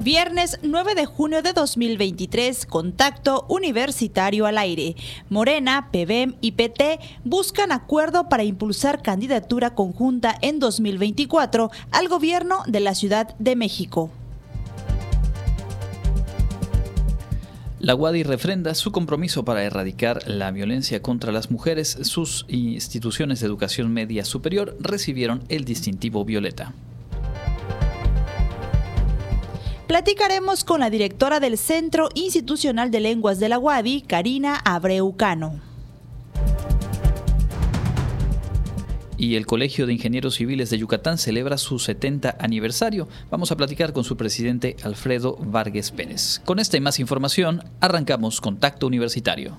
Viernes 9 de junio de 2023, contacto universitario al aire. Morena, PBM y PT buscan acuerdo para impulsar candidatura conjunta en 2024 al gobierno de la Ciudad de México. La UADI refrenda su compromiso para erradicar la violencia contra las mujeres. Sus instituciones de educación media superior recibieron el distintivo violeta. Platicaremos con la directora del Centro Institucional de Lenguas de la UADI, Karina Abreucano. y el Colegio de Ingenieros Civiles de Yucatán celebra su 70 aniversario. Vamos a platicar con su presidente Alfredo Vargas Pérez. Con esta y más información, arrancamos Contacto Universitario.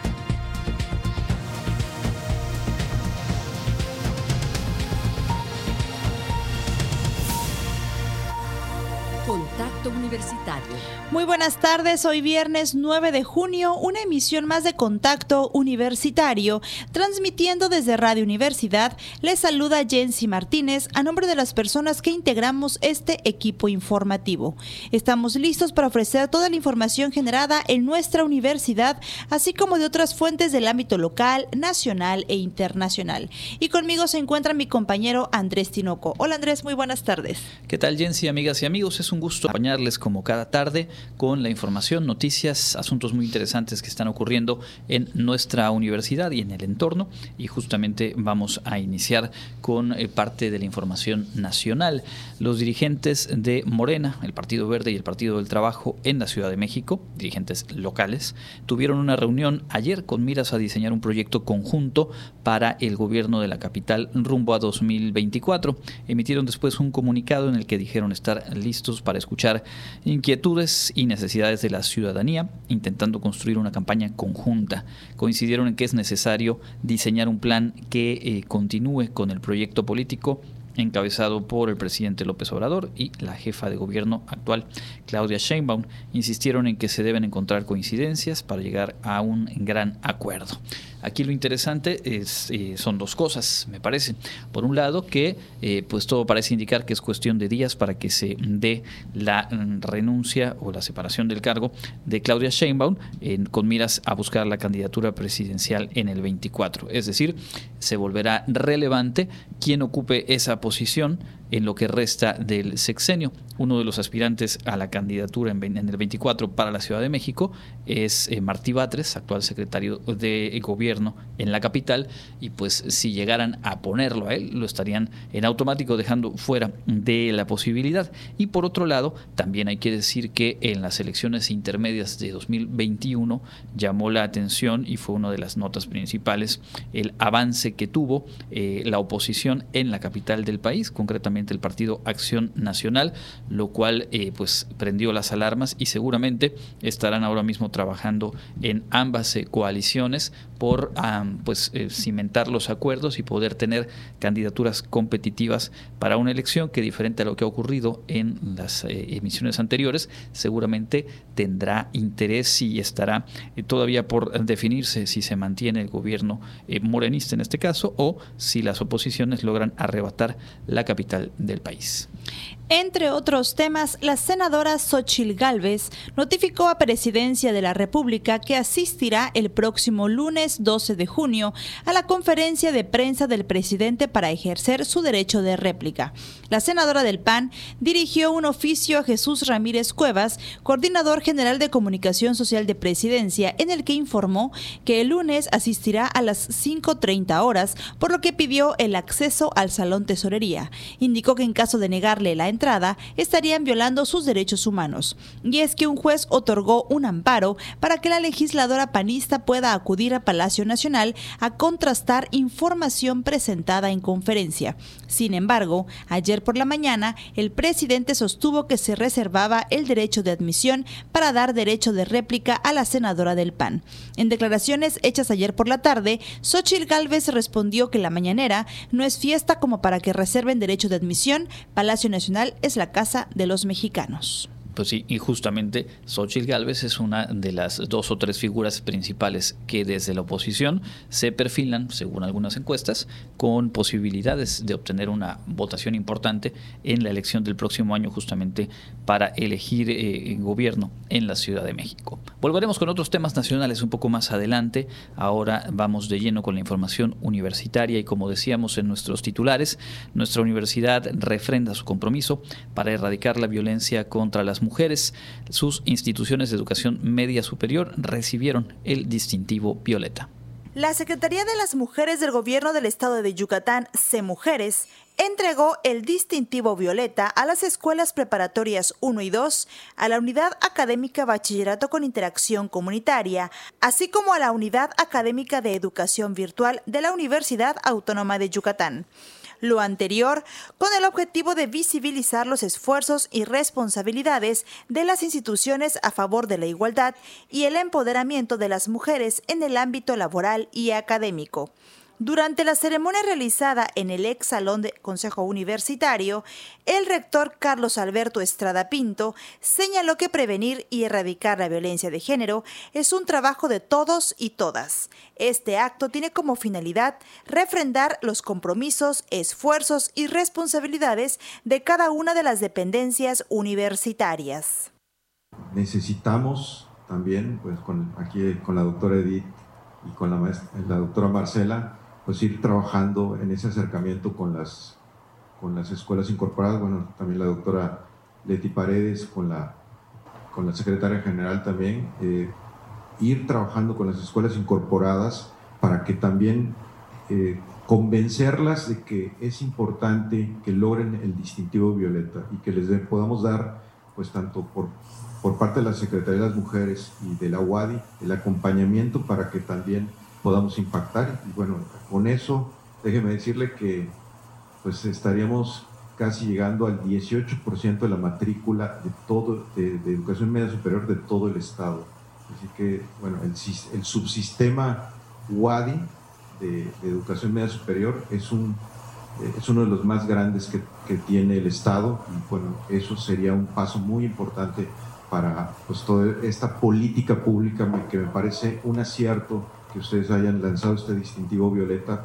Muy buenas tardes, hoy viernes 9 de junio, una emisión más de Contacto Universitario, transmitiendo desde Radio Universidad. Les saluda Jensi Martínez a nombre de las personas que integramos este equipo informativo. Estamos listos para ofrecer toda la información generada en nuestra universidad, así como de otras fuentes del ámbito local, nacional e internacional. Y conmigo se encuentra mi compañero Andrés Tinoco. Hola Andrés, muy buenas tardes. ¿Qué tal Jensi, amigas y amigos? Es un gusto acompañarles como cada tarde con la información, noticias, asuntos muy interesantes que están ocurriendo en nuestra universidad y en el entorno. Y justamente vamos a iniciar con eh, parte de la información nacional. Los dirigentes de Morena, el Partido Verde y el Partido del Trabajo en la Ciudad de México, dirigentes locales, tuvieron una reunión ayer con miras a diseñar un proyecto conjunto para el gobierno de la capital rumbo a 2024. Emitieron después un comunicado en el que dijeron estar listos para escuchar inquietudes y necesidades de la ciudadanía, intentando construir una campaña conjunta. Coincidieron en que es necesario diseñar un plan que eh, continúe con el proyecto político encabezado por el presidente López Obrador y la jefa de gobierno actual, Claudia Sheinbaum, insistieron en que se deben encontrar coincidencias para llegar a un gran acuerdo. Aquí lo interesante es, eh, son dos cosas, me parece. Por un lado, que eh, pues todo parece indicar que es cuestión de días para que se dé la mm, renuncia o la separación del cargo de Claudia Sheinbaum con miras a buscar la candidatura presidencial en el 24. Es decir, se volverá relevante quien ocupe esa posición en lo que resta del sexenio. Uno de los aspirantes a la candidatura en, el 24 para la Ciudad de México es eh, Martí Batres, actual secretario de Gobierno en la capital, y pues si llegaran a ponerlo a él, lo estarían en automático dejando fuera de la posibilidad. Y por otro lado, también hay que decir que en las elecciones intermedias de 2021 llamó la atención y fue una de las notas principales el avance que tuvo eh, la oposición en la capital del país, concretamente el Partido Acción Nacional, lo cual eh, pues prendió las alarmas y seguramente estarán ahora mismo trabajando en ambas eh, coaliciones por pues eh, cimentar los acuerdos y poder tener candidaturas competitivas para una elección que diferente a lo que ha ocurrido en las emisiones anteriores, seguramente tendrá interés y estará todavía por definirse si se mantiene el gobierno morenista en este caso o si las oposiciones logran arrebatar la capital del país. Entre otros temas, la senadora Xochil Gálvez notificó a Presidencia de la República que asistirá el próximo lunes 12 de junio a la conferencia de prensa del presidente para ejercer su derecho de réplica. La senadora del PAN dirigió un oficio a Jesús Ramírez Cuevas, coordinador general de comunicación social de Presidencia, en el que informó que el lunes asistirá a las 5.30 horas, por lo que pidió el acceso al Salón Tesorería. Indicó que en caso de negarle la entrada, estarían violando sus derechos humanos. Y es que un juez otorgó un amparo para que la legisladora panista pueda acudir a Palacio Nacional a contrastar información presentada en conferencia. Sin embargo, ayer por la mañana, el presidente sostuvo que se reservaba el derecho de admisión para dar derecho de réplica a la senadora del PAN. En declaraciones hechas ayer por la tarde, Xochitl Gálvez respondió que la mañanera no es fiesta como para que reserven derecho de admisión. Palacio Nacional es la casa de los mexicanos. Y justamente Xochitl Gálvez es una de las dos o tres figuras principales que desde la oposición se perfilan, según algunas encuestas, con posibilidades de obtener una votación importante en la elección del próximo año justamente para elegir eh, gobierno en la Ciudad de México. Volveremos con otros temas nacionales un poco más adelante. Ahora vamos de lleno con la información universitaria y como decíamos en nuestros titulares, nuestra universidad refrenda su compromiso para erradicar la violencia contra las mujeres. Sus instituciones de educación media superior recibieron el distintivo Violeta. La Secretaría de las Mujeres del Gobierno del Estado de Yucatán, Mujeres, entregó el distintivo Violeta a las escuelas preparatorias 1 y 2, a la Unidad Académica Bachillerato con Interacción Comunitaria, así como a la Unidad Académica de Educación Virtual de la Universidad Autónoma de Yucatán lo anterior con el objetivo de visibilizar los esfuerzos y responsabilidades de las instituciones a favor de la igualdad y el empoderamiento de las mujeres en el ámbito laboral y académico. Durante la ceremonia realizada en el ex salón de Consejo Universitario, el rector Carlos Alberto Estrada Pinto señaló que prevenir y erradicar la violencia de género es un trabajo de todos y todas. Este acto tiene como finalidad refrendar los compromisos, esfuerzos y responsabilidades de cada una de las dependencias universitarias. Necesitamos también, pues aquí con la doctora Edith y con la, la doctora Marcela, pues ir trabajando en ese acercamiento con las, con las escuelas incorporadas, bueno, también la doctora Leti Paredes, con la, con la secretaria general también, eh, ir trabajando con las escuelas incorporadas para que también eh, convencerlas de que es importante que logren el distintivo violeta y que les podamos dar, pues tanto por, por parte de la Secretaría de las Mujeres y de la UADI, el acompañamiento para que también podamos impactar. Y bueno, con eso, déjeme decirle que pues estaríamos casi llegando al 18% de la matrícula de todo, de, educación media superior de todo el estado. Así que, bueno, el, el subsistema WADI de, educación media superior es, un, es uno de los más grandes que, que, tiene el estado y bueno, eso sería un paso muy importante para pues, toda esta política pública que me parece un acierto que ustedes hayan lanzado este distintivo violeta.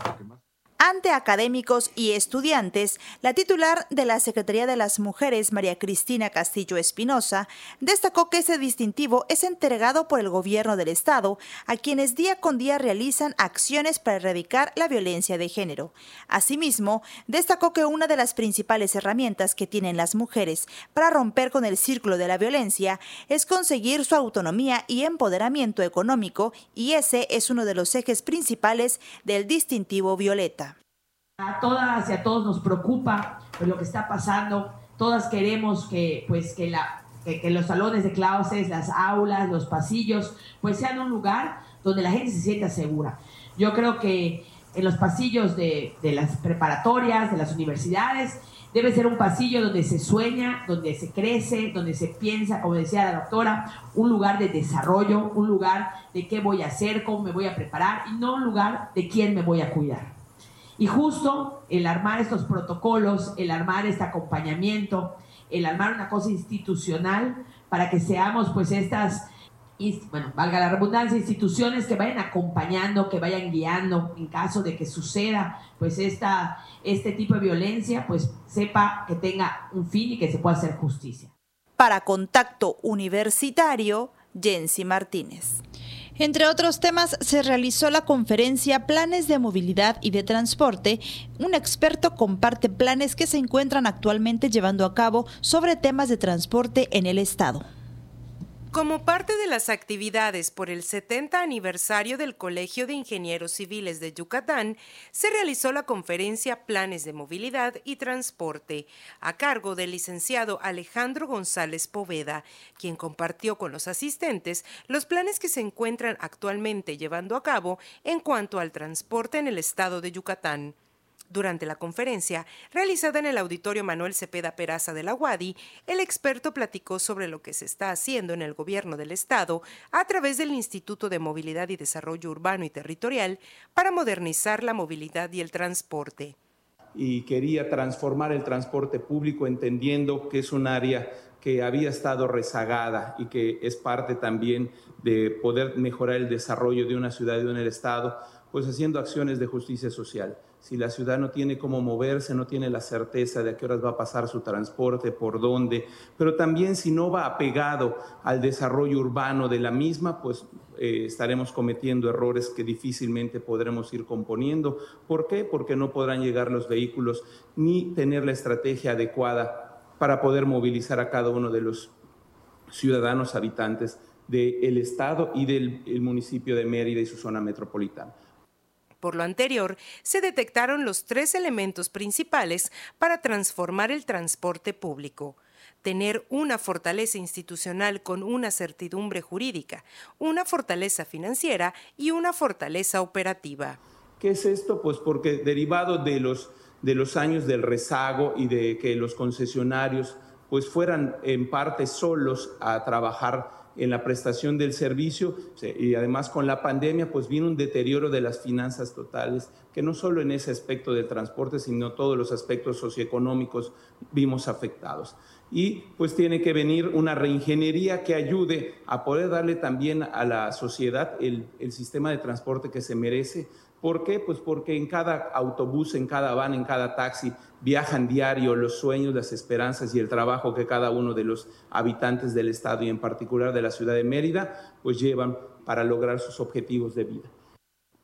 Ante académicos y estudiantes, la titular de la Secretaría de las Mujeres, María Cristina Castillo Espinosa, destacó que ese distintivo es entregado por el gobierno del Estado a quienes día con día realizan acciones para erradicar la violencia de género. Asimismo, destacó que una de las principales herramientas que tienen las mujeres para romper con el círculo de la violencia es conseguir su autonomía y empoderamiento económico y ese es uno de los ejes principales del distintivo violeta. A todas y a todos nos preocupa lo que está pasando. Todas queremos que, pues, que, los salones de clases, las aulas, los pasillos, pues sean un lugar donde la gente se sienta segura. Yo creo que en los pasillos de, de las preparatorias, de las universidades, debe ser un pasillo donde se sueña, donde se crece, donde se piensa, como decía la doctora, un lugar de desarrollo, un lugar de qué voy a hacer, cómo me voy a preparar y no un lugar de quién me voy a cuidar. Y justo el armar estos protocolos, el armar este acompañamiento, el armar una cosa institucional para que seamos pues estas, bueno, valga la redundancia, instituciones que vayan acompañando, que vayan guiando en caso de que suceda pues esta, este tipo de violencia, pues sepa que tenga un fin y que se pueda hacer justicia. Para Contacto Universitario, Jensi Martínez. Entre otros temas, se realizó la conferencia Planes de Movilidad y de Transporte. Un experto comparte planes que se encuentran actualmente llevando a cabo sobre temas de transporte en el Estado. Como parte de las actividades por el 70 aniversario del Colegio de Ingenieros Civiles de Yucatán, se realizó la conferencia Planes de Movilidad y Transporte, a cargo del licenciado Alejandro González Poveda, quien compartió con los asistentes los planes que se encuentran actualmente llevando a cabo en cuanto al transporte en el estado de Yucatán. Durante la conferencia, realizada en el Auditorio Manuel Cepeda Peraza de la UADI, el experto platicó sobre lo que se está haciendo en el gobierno del Estado a través del Instituto de Movilidad y Desarrollo Urbano y Territorial para modernizar la movilidad y el transporte. Y quería transformar el transporte público entendiendo que es un área que había estado rezagada y que es parte también de poder mejorar el desarrollo de una ciudad y de un estado, pues haciendo acciones de justicia social si la ciudad no tiene cómo moverse, no tiene la certeza de a qué horas va a pasar su transporte, por dónde, pero también si no va apegado al desarrollo urbano de la misma, pues eh, estaremos cometiendo errores que difícilmente podremos ir componiendo. ¿Por qué? Porque no podrán llegar los vehículos ni tener la estrategia adecuada para poder movilizar a cada uno de los ciudadanos habitantes del Estado y del municipio de Mérida y su zona metropolitana. Por lo anterior, se detectaron los tres elementos principales para transformar el transporte público tener una fortaleza institucional con una certidumbre jurídica, una fortaleza financiera y una fortaleza operativa. ¿Qué es esto? Pues porque derivado de los, de los años del rezago y de que los concesionarios pues fueran en parte solos a trabajar en la prestación del servicio y además con la pandemia pues vino un deterioro de las finanzas totales que no solo en ese aspecto del transporte sino todos los aspectos socioeconómicos vimos afectados. Y pues tiene que venir una reingeniería que ayude a poder darle también a la sociedad el, el sistema de transporte que se merece ¿Por qué? Pues porque en cada autobús, en cada van, en cada taxi viajan diario los sueños, las esperanzas y el trabajo que cada uno de los habitantes del estado y en particular de la ciudad de Mérida pues llevan para lograr sus objetivos de vida.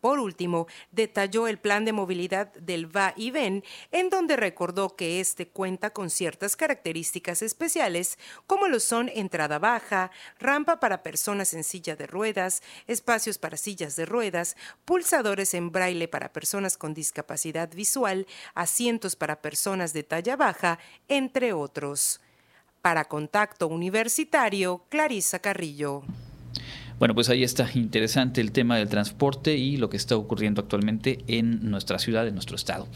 Por último, detalló el plan de movilidad del va y ven, en donde recordó que este cuenta con ciertas características especiales, como lo son entrada baja, rampa para personas en silla de ruedas, espacios para sillas de ruedas, pulsadores en braille para personas con discapacidad visual, asientos para personas de talla baja, entre otros. Para Contacto Universitario, Clarisa Carrillo. Bueno, pues ahí está interesante el tema del transporte y lo que está ocurriendo actualmente en nuestra ciudad, en nuestro estado.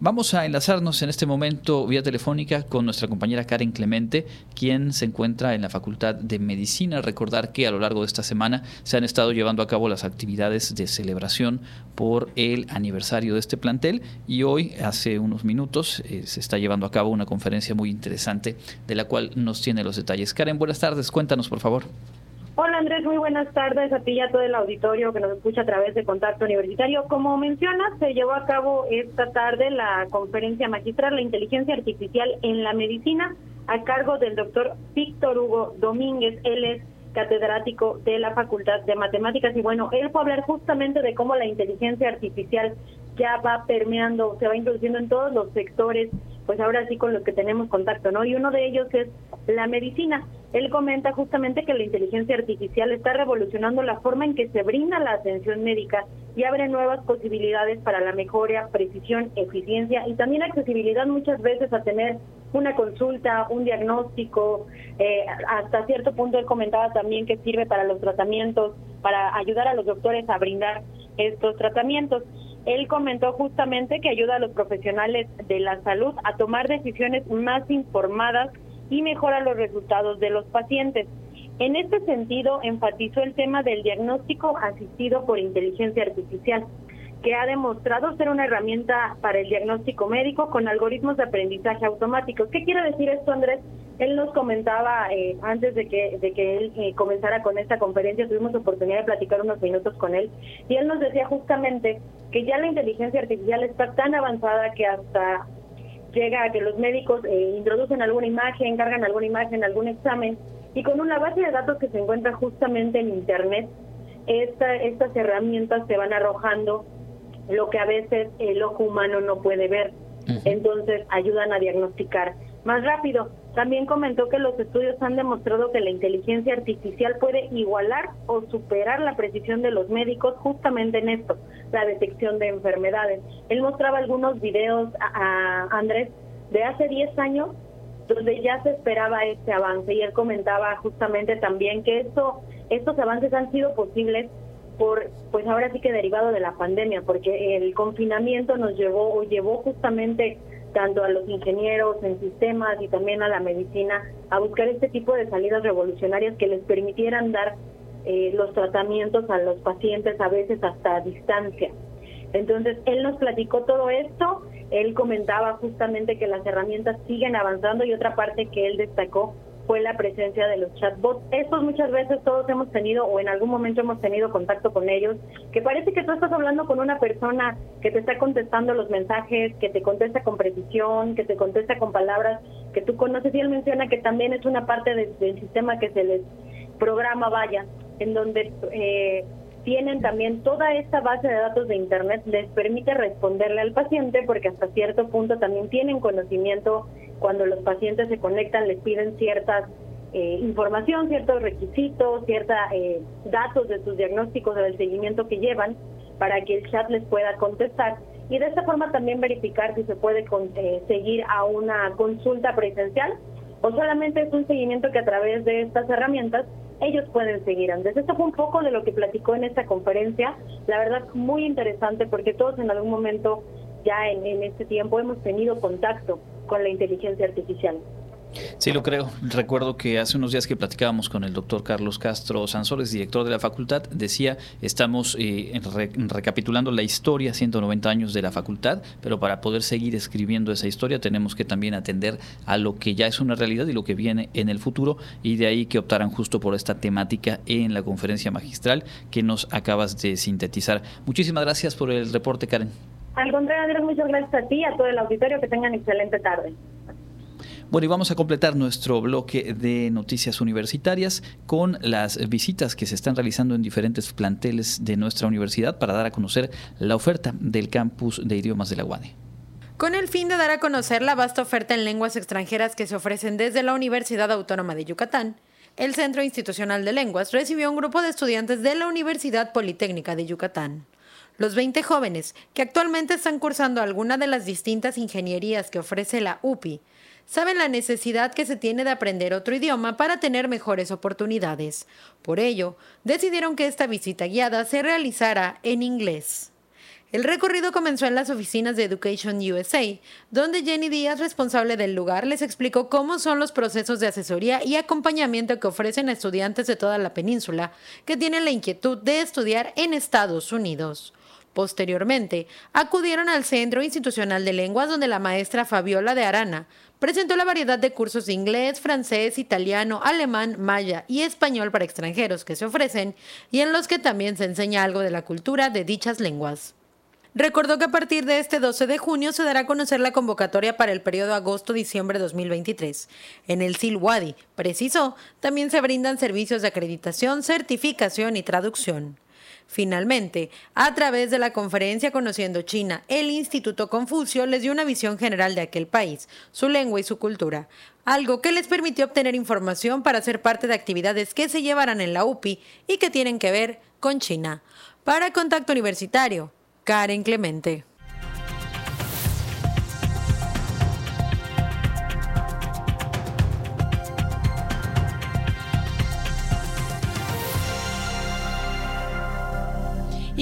Vamos a enlazarnos en este momento vía telefónica con nuestra compañera Karen Clemente, quien se encuentra en la Facultad de Medicina. Recordar que a lo largo de esta semana se han estado llevando a cabo las actividades de celebración por el aniversario de este plantel y hoy, hace unos minutos, eh, se está llevando a cabo una conferencia muy interesante de la cual nos tiene los detalles. Karen, buenas tardes, cuéntanos por favor. Hola Andrés, muy buenas tardes a ti y a todo el auditorio que nos escucha a través de Contacto Universitario. Como mencionas, se llevó a cabo esta tarde la conferencia magistral La inteligencia artificial en la medicina a cargo del doctor Víctor Hugo Domínguez. Él es catedrático de la Facultad de Matemáticas y bueno, él fue a hablar justamente de cómo la inteligencia artificial ya va permeando, se va introduciendo en todos los sectores, pues ahora sí con los que tenemos contacto, ¿no? Y uno de ellos es la medicina. Él comenta justamente que la inteligencia artificial está revolucionando la forma en que se brinda la atención médica y abre nuevas posibilidades para la mejora, precisión, eficiencia y también accesibilidad muchas veces a tener una consulta, un diagnóstico, eh, hasta cierto punto él comentaba también que sirve para los tratamientos, para ayudar a los doctores a brindar estos tratamientos. Él comentó justamente que ayuda a los profesionales de la salud a tomar decisiones más informadas y mejora los resultados de los pacientes. En este sentido, enfatizó el tema del diagnóstico asistido por inteligencia artificial, que ha demostrado ser una herramienta para el diagnóstico médico con algoritmos de aprendizaje automáticos. ¿Qué quiere decir esto, Andrés? Él nos comentaba eh, antes de que, de que él eh, comenzara con esta conferencia, tuvimos oportunidad de platicar unos minutos con él, y él nos decía justamente que ya la inteligencia artificial está tan avanzada que hasta llega a que los médicos eh, introducen alguna imagen, cargan alguna imagen, algún examen, y con una base de datos que se encuentra justamente en Internet, esta, estas herramientas se van arrojando lo que a veces el ojo humano no puede ver. Entonces ayudan a diagnosticar más rápido. También comentó que los estudios han demostrado que la inteligencia artificial puede igualar o superar la precisión de los médicos justamente en esto, la detección de enfermedades. Él mostraba algunos videos a, Andrés de hace 10 años donde ya se esperaba este avance y él comentaba justamente también que esto, estos avances han sido posibles por, pues ahora sí que derivado de la pandemia, porque el confinamiento nos llevó o llevó justamente tanto a los ingenieros en sistemas y también a la medicina a buscar este tipo de salidas revolucionarias que les permitieran dar eh, los tratamientos a los pacientes a veces hasta a distancia. Entonces, él nos platicó todo esto, él comentaba justamente que las herramientas siguen avanzando y otra parte que él destacó fue la presencia de los chatbots. Estos muchas veces todos hemos tenido o en algún momento hemos tenido contacto con ellos, que parece que tú estás hablando con una persona que te está contestando los mensajes, que te contesta con precisión, que te contesta con palabras que tú conoces y él menciona que también es una parte del sistema que se les programa, vaya, en donde eh, tienen también toda esta base de datos de Internet, les permite responderle al paciente porque hasta cierto punto también tienen conocimiento. Cuando los pacientes se conectan, les piden ciertas eh, información, ciertos requisitos, ciertos eh, datos de sus diagnósticos o del seguimiento que llevan para que el chat les pueda contestar. Y de esta forma también verificar si se puede eh, seguir a una consulta presencial o solamente es un seguimiento que a través de estas herramientas ellos pueden seguir antes. Esto fue un poco de lo que platicó en esta conferencia, la verdad muy interesante porque todos en algún momento ya en este tiempo hemos tenido contacto con la inteligencia artificial. Sí, lo creo. Recuerdo que hace unos días que platicábamos con el doctor Carlos Castro Sansores, director de la facultad, decía, estamos eh, recapitulando la historia, 190 años de la facultad, pero para poder seguir escribiendo esa historia tenemos que también atender a lo que ya es una realidad y lo que viene en el futuro, y de ahí que optaran justo por esta temática en la conferencia magistral que nos acabas de sintetizar. Muchísimas gracias por el reporte, Karen. Al contrario, muchas gracias a ti, a todo el auditorio, que tengan excelente tarde. Bueno, y vamos a completar nuestro bloque de noticias universitarias con las visitas que se están realizando en diferentes planteles de nuestra universidad para dar a conocer la oferta del campus de idiomas de la UADE. Con el fin de dar a conocer la vasta oferta en lenguas extranjeras que se ofrecen desde la Universidad Autónoma de Yucatán, el Centro Institucional de Lenguas recibió un grupo de estudiantes de la Universidad Politécnica de Yucatán. Los 20 jóvenes, que actualmente están cursando alguna de las distintas ingenierías que ofrece la UPI, saben la necesidad que se tiene de aprender otro idioma para tener mejores oportunidades. Por ello, decidieron que esta visita guiada se realizara en inglés. El recorrido comenzó en las oficinas de Education USA, donde Jenny Díaz, responsable del lugar, les explicó cómo son los procesos de asesoría y acompañamiento que ofrecen a estudiantes de toda la península que tienen la inquietud de estudiar en Estados Unidos. Posteriormente, acudieron al Centro Institucional de Lenguas donde la maestra Fabiola de Arana presentó la variedad de cursos de inglés, francés, italiano, alemán, maya y español para extranjeros que se ofrecen y en los que también se enseña algo de la cultura de dichas lenguas. Recordó que a partir de este 12 de junio se dará a conocer la convocatoria para el periodo agosto-diciembre 2023. En el SIL-WADI, precisó, también se brindan servicios de acreditación, certificación y traducción. Finalmente, a través de la conferencia Conociendo China, el Instituto Confucio les dio una visión general de aquel país, su lengua y su cultura, algo que les permitió obtener información para ser parte de actividades que se llevarán en la UPI y que tienen que ver con China. Para Contacto Universitario, Karen Clemente.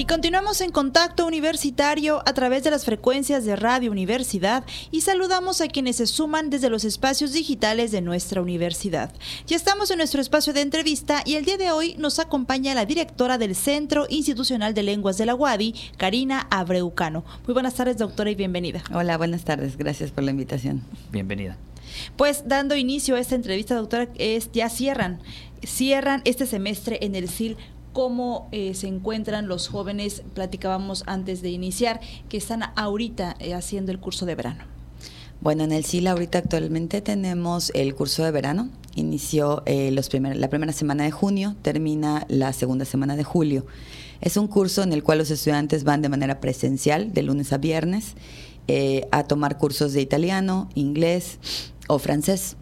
Y continuamos en contacto universitario a través de las frecuencias de Radio Universidad y saludamos a quienes se suman desde los espacios digitales de nuestra universidad. Ya estamos en nuestro espacio de entrevista y el día de hoy nos acompaña la directora del Centro Institucional de Lenguas de la UADI, Karina Abreucano. Muy buenas tardes, doctora, y bienvenida. Hola, buenas tardes. Gracias por la invitación. Bienvenida. Pues dando inicio a esta entrevista, doctora, es, ya cierran, cierran este semestre en el CIL cómo eh, se encuentran los jóvenes, platicábamos antes de iniciar, que están ahorita eh, haciendo el curso de verano. Bueno, en el SIL ahorita actualmente tenemos el curso de verano. Inició eh, los la primera semana de junio, termina la segunda semana de julio. Es un curso en el cual los estudiantes van de manera presencial, de lunes a viernes, a tomar cursos de italiano, inglés, o francés.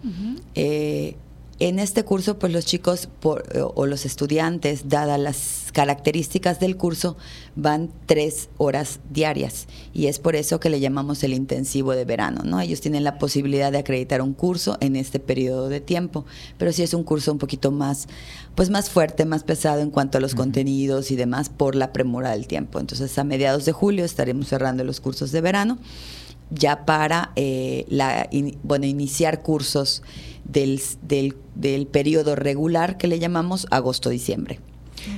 Eh, en este curso, pues los chicos o los estudiantes, dadas las características del curso, van tres horas diarias y es por eso que le llamamos el intensivo de verano, ¿no? Ellos tienen la posibilidad de acreditar un curso en este periodo de tiempo, pero sí es un curso un poquito más, pues más fuerte, más pesado en cuanto a los contenidos y demás por la premura del tiempo. Entonces, a mediados de julio estaremos cerrando los cursos de verano ya para eh, la, bueno, iniciar cursos del, del, del periodo regular que le llamamos agosto-diciembre.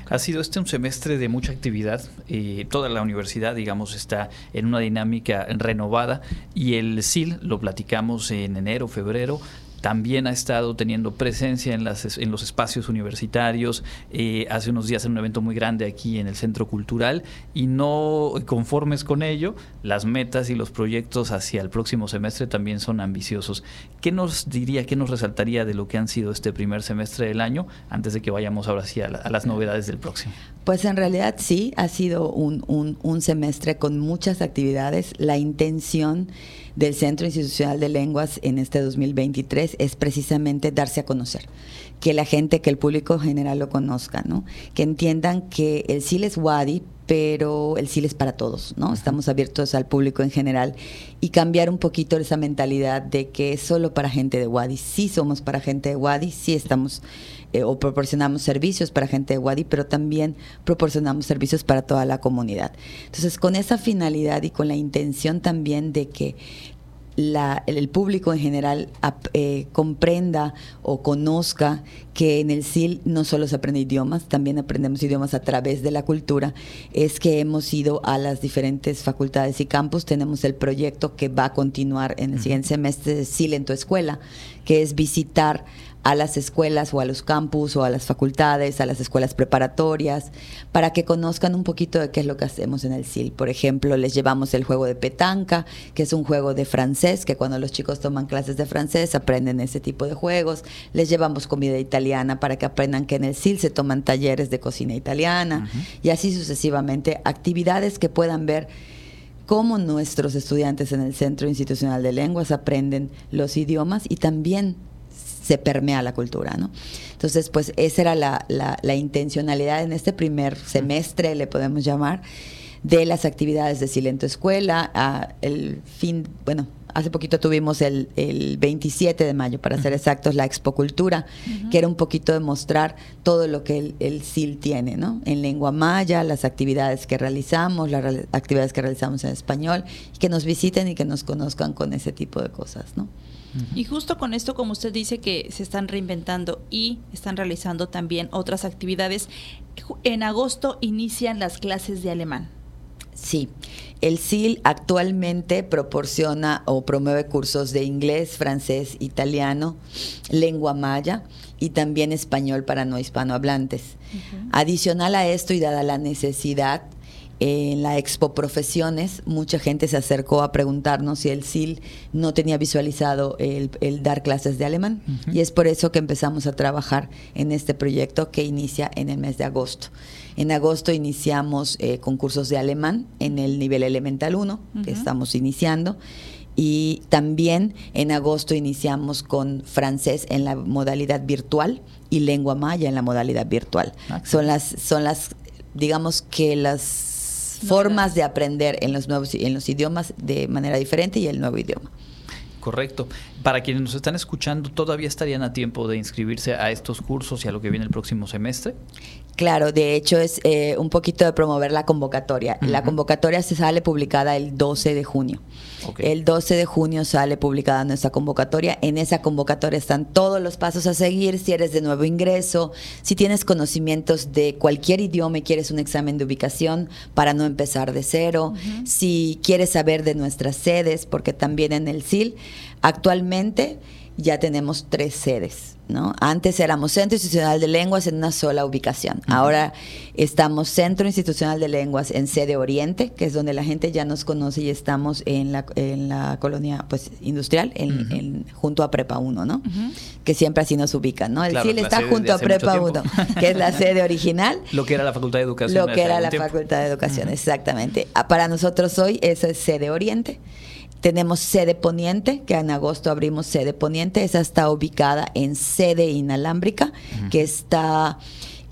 Ha sido este un semestre de mucha actividad. Eh, toda la universidad, digamos, está en una dinámica renovada y el SIL, lo platicamos en enero, febrero, también ha estado teniendo presencia en, los espacios universitarios. Eh, hace unos días en un evento muy grande aquí en el Centro Cultural y no conformes con ello, las metas y los proyectos hacia el próximo semestre también son ambiciosos. ¿Qué nos diría, qué nos resaltaría de lo que han sido este primer semestre del año antes de que vayamos ahora sí a, las novedades del próximo? Pues en realidad sí, ha sido un, un semestre con muchas actividades. La intención del Centro Institucional de Lenguas en este 2023 es precisamente darse a conocer, que la gente, que el público general lo conozca, ¿no? Que entiendan que el SIL es Wadi, pero el SIL es para todos, ¿no? Estamos abiertos al público en general y cambiar un poquito esa mentalidad de que es solo para gente de Wadi. Sí somos para gente de Wadi, sí estamos eh, o proporcionamos servicios para gente de Wadi, pero también proporcionamos servicios para toda la comunidad. Entonces, con esa finalidad y con la intención también de que el público en general eh, comprenda o conozca que en el SIL no solo se aprende idiomas, también aprendemos idiomas a través de la cultura, es que hemos ido a las diferentes facultades y campus, tenemos el proyecto que va a continuar en el siguiente semestre de SIL en tu escuela, que es visitar a las escuelas o a los campus o a las facultades, a las escuelas preparatorias, para que conozcan un poquito de qué es lo que hacemos en el SIL. Por ejemplo, les llevamos el juego de petanca, que es un juego de francés, que cuando los chicos toman clases de francés aprenden ese tipo de juegos. Les llevamos comida italiana para que aprendan que en el SIL se toman talleres de cocina italiana y así sucesivamente, actividades que puedan ver cómo nuestros estudiantes en el Centro Institucional de Lenguas aprenden los idiomas y también se permea la cultura, ¿no? Entonces, pues esa era la, la, intencionalidad en este primer semestre, le podemos llamar, de las actividades de Silento Escuela. A el fin, bueno, hace poquito tuvimos el, el 27 de mayo, para ser exactos, la Expo Cultura, que era un poquito de mostrar todo lo que el, el SIL tiene, ¿no? En lengua maya, las actividades que realizamos, las actividades que realizamos en español, y que nos visiten y que nos conozcan con ese tipo de cosas, ¿no? Y justo con esto, como usted dice, que se están reinventando y están realizando también otras actividades, en agosto inician las clases de alemán. Sí, el SIL actualmente proporciona o promueve cursos de inglés, francés, italiano, lengua maya y también español para no hispanohablantes. Adicional a esto y dada la necesidad en la Expo Profesiones, mucha gente se acercó a preguntarnos si el SIL no tenía visualizado el, dar clases de alemán. Y es por eso que empezamos a trabajar en este proyecto que inicia en el mes de agosto. En agosto iniciamos eh, concursos de alemán en el nivel elemental 1, que estamos iniciando. Y también en agosto iniciamos con francés en la modalidad virtual y lengua maya en la modalidad virtual. Ah, son las, son las, digamos que las formas de aprender en los nuevos en los idiomas de manera diferente y el nuevo idioma. Correcto. Para quienes nos están escuchando, ¿todavía estarían a tiempo de inscribirse a estos cursos y a lo que viene el próximo semestre? Claro, de hecho es eh, un poquito de promover la convocatoria. La convocatoria se sale publicada el 12 de junio. El 12 de junio sale publicada nuestra convocatoria. En esa convocatoria están todos los pasos a seguir. Si eres de nuevo ingreso, si tienes conocimientos de cualquier idioma y quieres un examen de ubicación para no empezar de cero, si quieres saber de nuestras sedes, porque también en el SIL actualmente ya tenemos tres sedes. ¿No? Antes éramos Centro Institucional de Lenguas en una sola ubicación. Ahora estamos Centro Institucional de Lenguas en sede Oriente, que es donde la gente ya nos conoce y estamos en la, en la colonia pues, industrial, en, junto a Prepa 1, ¿no? Que siempre así nos ubican, ¿no? El CIL está junto a Prepa 1, que es la sede original. Lo que era la Facultad de Educación. Lo que era la Facultad de Educación, exactamente. Ah, para nosotros hoy eso es sede Oriente tenemos sede poniente, que en agosto abrimos sede poniente. Esa está ubicada en sede inalámbrica, que está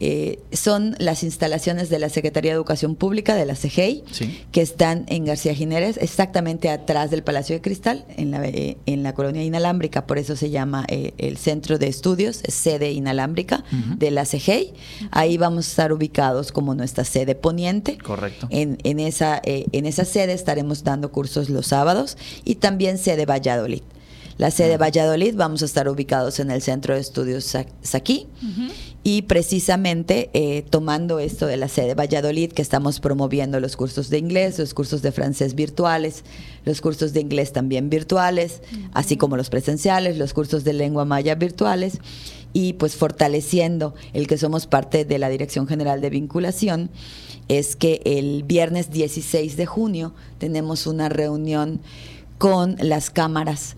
eh, son las instalaciones de la Secretaría de Educación Pública, de la CGI, que están en García Jiménez, exactamente atrás del Palacio de Cristal, en la, eh, en la colonia inalámbrica, por eso se llama eh, el Centro de Estudios, sede inalámbrica de la CGI. Ahí vamos a estar ubicados como nuestra sede poniente. Correcto. En, en, esa, en esa sede estaremos dando cursos los sábados y también sede Valladolid. La sede Valladolid vamos a estar ubicados en el Centro de Estudios Saquí y precisamente eh, tomando esto de la sede Valladolid, que estamos promoviendo los cursos de inglés, los cursos de francés virtuales, los cursos de inglés también virtuales, así como los presenciales, los cursos de lengua maya virtuales, y pues fortaleciendo el que somos parte de la Dirección General de Vinculación, es que el viernes 16 de junio tenemos una reunión con las cámaras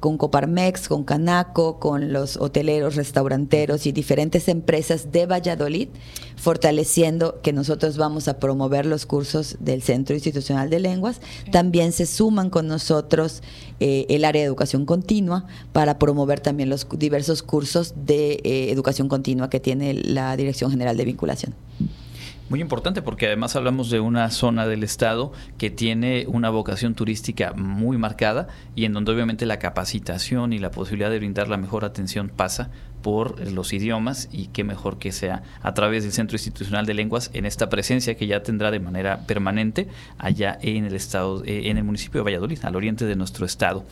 con Coparmex, con Canaco, con los hoteleros, restauranteros y diferentes empresas de Valladolid, fortaleciendo que nosotros vamos a promover los cursos del Centro Institucional de Lenguas. También se suman con nosotros eh, el área de educación continua para promover también los diversos cursos de eh, educación continua que tiene la Dirección General de Vinculación. Muy importante porque además hablamos de una zona del estado que tiene una vocación turística muy marcada y en donde obviamente la capacitación y la posibilidad de brindar la mejor atención pasa por los idiomas y qué mejor que sea a través del Centro Institucional de Lenguas en esta presencia que ya tendrá de manera permanente allá en el estado eh, en el municipio de Valladolid, al oriente de nuestro estado.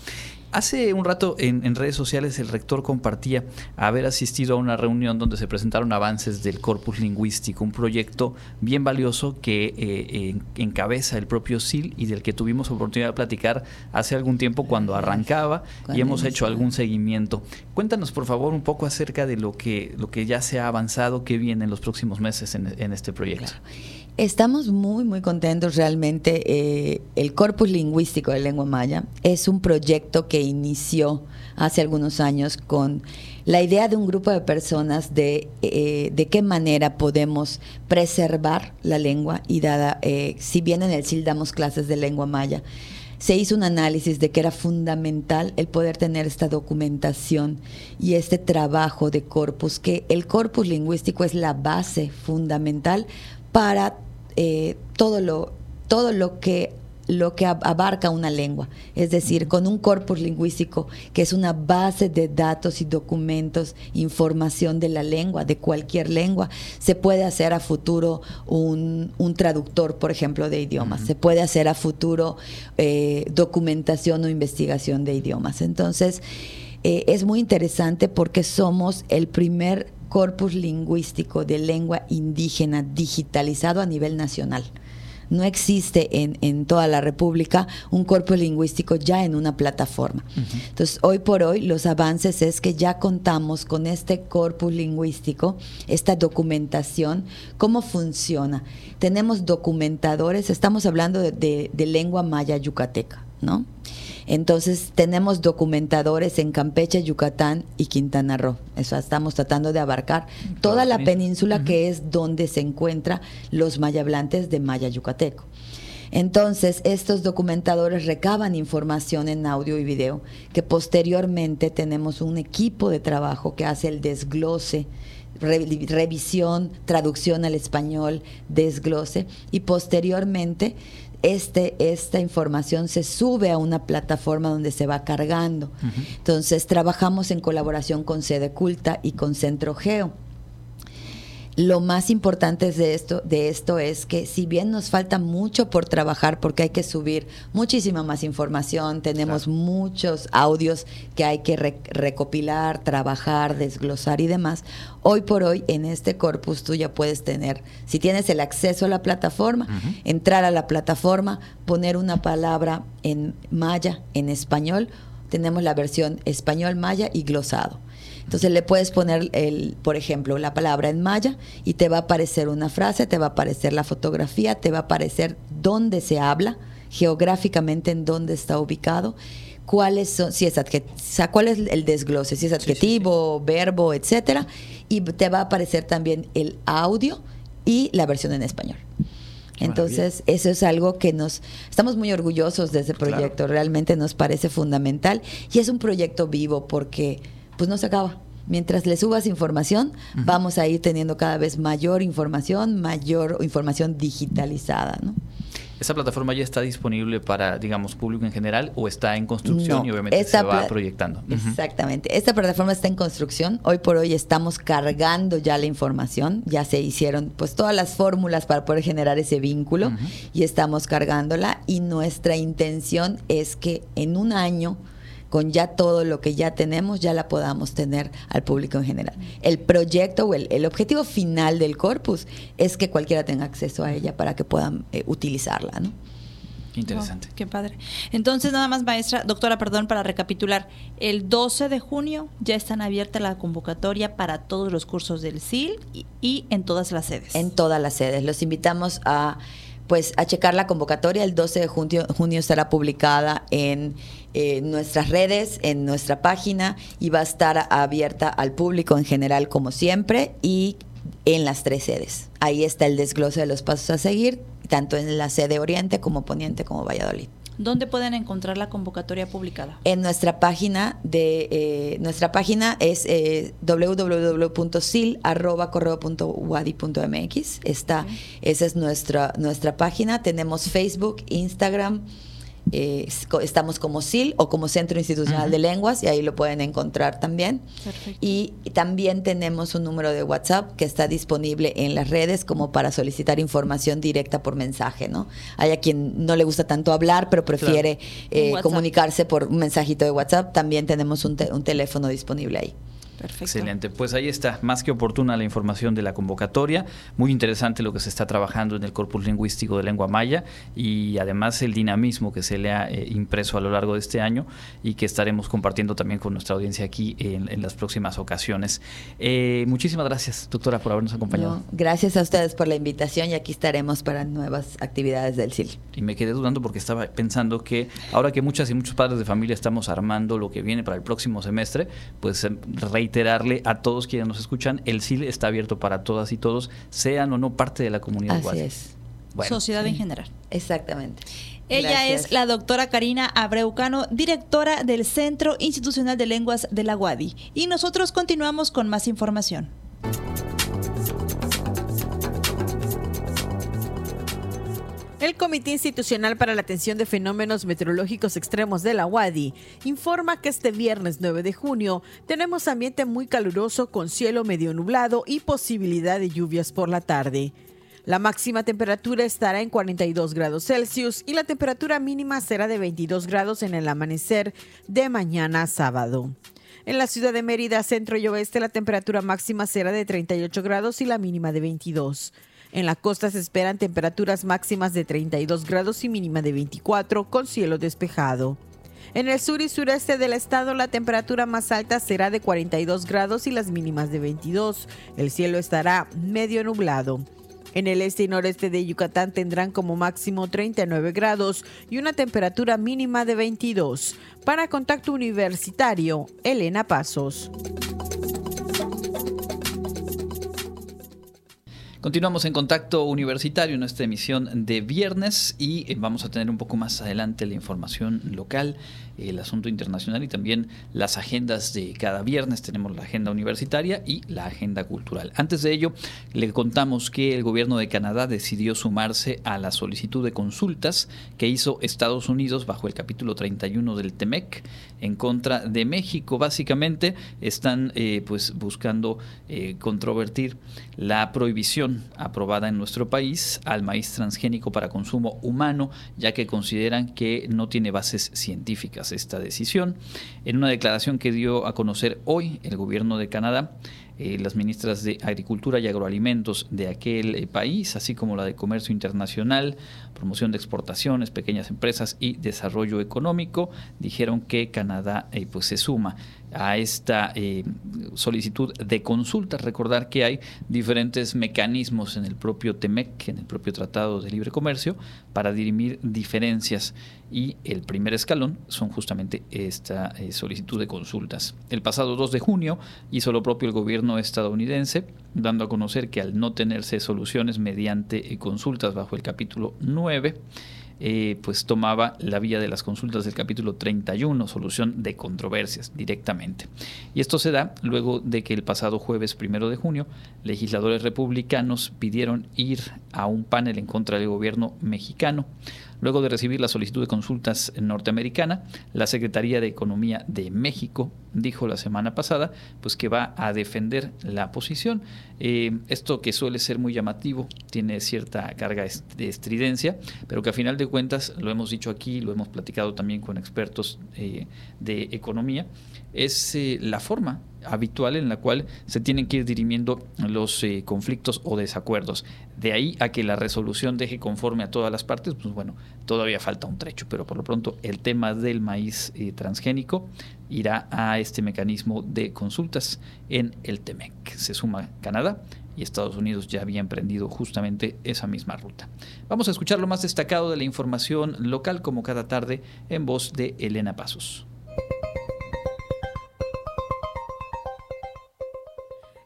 Hace un rato en, redes sociales el rector compartía haber asistido a una reunión donde se presentaron avances del corpus lingüístico, un proyecto bien valioso que eh, encabeza el propio SIL y del que tuvimos oportunidad de platicar hace algún tiempo cuando arrancaba y hemos hecho algún seguimiento. Cuéntanos por favor un poco acerca de lo que, lo que ya se ha avanzado, qué viene en los próximos meses en, este proyecto. Estamos muy, muy contentos realmente. Eh, el Corpus Lingüístico de Lengua Maya es un proyecto que inició hace algunos años con la idea de un grupo de personas de, eh, de qué manera podemos preservar la lengua y dada, eh, si bien en el CIL damos clases de lengua maya, se hizo un análisis de que era fundamental el poder tener esta documentación y este trabajo de corpus, que el corpus lingüístico es la base fundamental para eh, todo, lo, todo lo que lo que abarca una lengua, es decir, con un corpus lingüístico que es una base de datos y documentos, información de la lengua, de cualquier lengua, se puede hacer a futuro un, traductor, por ejemplo, de idiomas, se puede hacer a futuro eh, documentación o investigación de idiomas. Entonces, eh, es muy interesante porque somos el primer corpus lingüístico de lengua indígena digitalizado a nivel nacional. No existe en, en toda la República un corpus lingüístico ya en una plataforma. Entonces, hoy por hoy los avances es que ya contamos con este corpus lingüístico, esta documentación, cómo funciona. Tenemos documentadores, estamos hablando de, de lengua maya yucateca, ¿no? Entonces tenemos documentadores en Campeche, Yucatán y Quintana Roo. Eso estamos tratando de abarcar toda la península que es donde se encuentran los mayablantes de maya yucateco. Entonces, estos documentadores recaban información en audio y video, que posteriormente tenemos un equipo de trabajo que hace el desglose, revisión, traducción al español, desglose, y posteriormente este, esta información se sube a una plataforma donde se va cargando. Entonces, trabajamos en colaboración con Sede Culta y con Centro Geo. Lo más importante de esto, de esto es que si bien nos falta mucho por trabajar, porque hay que subir muchísima más información, tenemos muchos audios que hay que recopilar, trabajar, desglosar y demás, hoy por hoy en este corpus tú ya puedes tener, si tienes el acceso a la plataforma, entrar a la plataforma, poner una palabra en maya, en español, tenemos la versión español maya y glosado entonces le puedes poner, el, por ejemplo, la palabra en maya y te va a aparecer una frase, te va a aparecer la fotografía, te va a aparecer dónde se habla, geográficamente en dónde está ubicado, cuáles son, si es cuál es el desglose, si es adjetivo, verbo, etcétera, y te va a aparecer también el audio y la versión en español. Entonces, eso es algo que nos estamos muy orgullosos de ese proyecto, realmente nos parece fundamental y es un proyecto vivo porque pues no se acaba. Mientras le subas información, vamos a ir teniendo cada vez mayor información, mayor información digitalizada, ¿no? ¿Esa plataforma ya está disponible para, digamos, público en general o está en construcción y obviamente se va proyectando? Exactamente. Esta plataforma está en construcción. Hoy por hoy estamos cargando ya la información. Ya se hicieron pues todas las fórmulas para poder generar ese vínculo y estamos cargándola y nuestra intención es que en un año con ya todo lo que ya tenemos, ya la podamos tener al público en general. El proyecto o el, objetivo final del corpus es que cualquiera tenga acceso a ella para que puedan eh, utilizarla, ¿no? Interesante. qué padre. Entonces, nada más, maestra, doctora, perdón, para recapitular, el 12 de junio ya están abierta la convocatoria para todos los cursos del CIL y, y en todas las sedes. En todas las sedes. Los invitamos a pues a checar la convocatoria. El 12 de junio, junio estará publicada en eh, nuestras redes, en nuestra página y va a estar abierta al público en general como siempre y en las tres sedes. Ahí está el desglose de los pasos a seguir, tanto en la sede Oriente como Poniente como Valladolid. ¿Dónde pueden encontrar la convocatoria publicada? En nuestra página de eh, nuestra página es eh, www.sil@correo.wadi.mx. Está, esa es nuestra nuestra página. Tenemos Facebook, Instagram, eh, estamos como SIL o como Centro Institucional de Lenguas y ahí lo pueden encontrar también. Y, también tenemos un número de WhatsApp que está disponible en las redes como para solicitar información directa por mensaje, ¿no? Hay a quien no le gusta tanto hablar, pero prefiere eh, comunicarse por un mensajito de WhatsApp. También tenemos un teléfono disponible ahí. Excelente. Pues ahí está, más que oportuna la información de la convocatoria. Muy interesante lo que se está trabajando en el corpus lingüístico de lengua maya y además el dinamismo que se le ha eh, impreso a lo largo de este año y que estaremos compartiendo también con nuestra audiencia aquí en, las próximas ocasiones. Eh, muchísimas gracias, doctora, por habernos acompañado. gracias a ustedes por la invitación y aquí estaremos para nuevas actividades del CIL. Y me quedé dudando porque estaba pensando que ahora que muchas y muchos padres de familia estamos armando lo que viene para el próximo semestre, pues em, reiterarle a todos quienes nos escuchan, el CIL está abierto para todas y todos, sean o no parte de la comunidad. Así es. Sociedad en general. Exactamente. Ella es la doctora Karina Abreucano, directora del Centro Institucional de Lenguas de la UADI. Y nosotros continuamos con más información. El Comité Institucional para la Atención de Fenómenos Meteorológicos Extremos de la UADI informa que este viernes 9 de junio tenemos ambiente muy caluroso con cielo medio nublado y posibilidad de lluvias por la tarde. La máxima temperatura estará en 42 grados Celsius y la temperatura mínima será de 22 grados en el amanecer de mañana sábado. En la ciudad de Mérida, centro y oeste, la temperatura máxima será de 38 grados y la mínima de 22. En la costa se esperan temperaturas máximas de 32 grados y mínima de 24 con cielo despejado. En el sur y sureste del estado la temperatura más alta será de 42 grados y las mínimas de 22. El cielo estará medio nublado. En el este y noreste de Yucatán tendrán como máximo 39 grados y una temperatura mínima de 22. Para Contacto Universitario, Elena Pasos. Continuamos en contacto universitario en esta emisión de viernes y eh, vamos a tener un poco más adelante la información local el asunto internacional y también las agendas de cada viernes. Tenemos la agenda universitaria y la agenda cultural. Antes de ello, le contamos que el gobierno de Canadá decidió sumarse a la solicitud de consultas que hizo Estados Unidos bajo el capítulo 31 del TEMEC en contra de México. Básicamente están eh, pues buscando eh, controvertir la prohibición aprobada en nuestro país al maíz transgénico para consumo humano, ya que consideran que no tiene bases científicas esta decisión. En una declaración que dio a conocer hoy el gobierno de Canadá, eh, las ministras de Agricultura y Agroalimentos de aquel eh, país, así como la de Comercio Internacional, Promoción de Exportaciones, Pequeñas Empresas y Desarrollo Económico, dijeron que Canadá eh, pues se suma a esta eh, solicitud de consulta. Recordar que hay diferentes mecanismos en el propio TEMEC, en el propio Tratado de Libre Comercio, para dirimir diferencias y el primer escalón son justamente esta eh, solicitud de consultas. El pasado 2 de junio hizo lo propio el gobierno estadounidense, dando a conocer que al no tenerse soluciones mediante consultas bajo el capítulo 9, eh, pues tomaba la vía de las consultas del capítulo 31, solución de controversias directamente. Y esto se da luego de que el pasado jueves primero de junio, legisladores republicanos pidieron ir a un panel en contra del gobierno mexicano. Luego de recibir la solicitud de consultas norteamericana, la Secretaría de Economía de México dijo la semana pasada pues que va a defender la posición. Eh, esto que suele ser muy llamativo, tiene cierta carga de estridencia, pero que a final de cuentas, lo hemos dicho aquí, lo hemos platicado también con expertos eh, de economía, es eh, la forma habitual en la cual se tienen que ir dirimiendo los eh, conflictos o desacuerdos. De ahí a que la resolución deje conforme a todas las partes, pues bueno, todavía falta un trecho, pero por lo pronto el tema del maíz eh, transgénico irá a este mecanismo de consultas en el TEMEC. Se suma Canadá y Estados Unidos ya había emprendido justamente esa misma ruta. Vamos a escuchar lo más destacado de la información local como cada tarde en voz de Elena Pasos.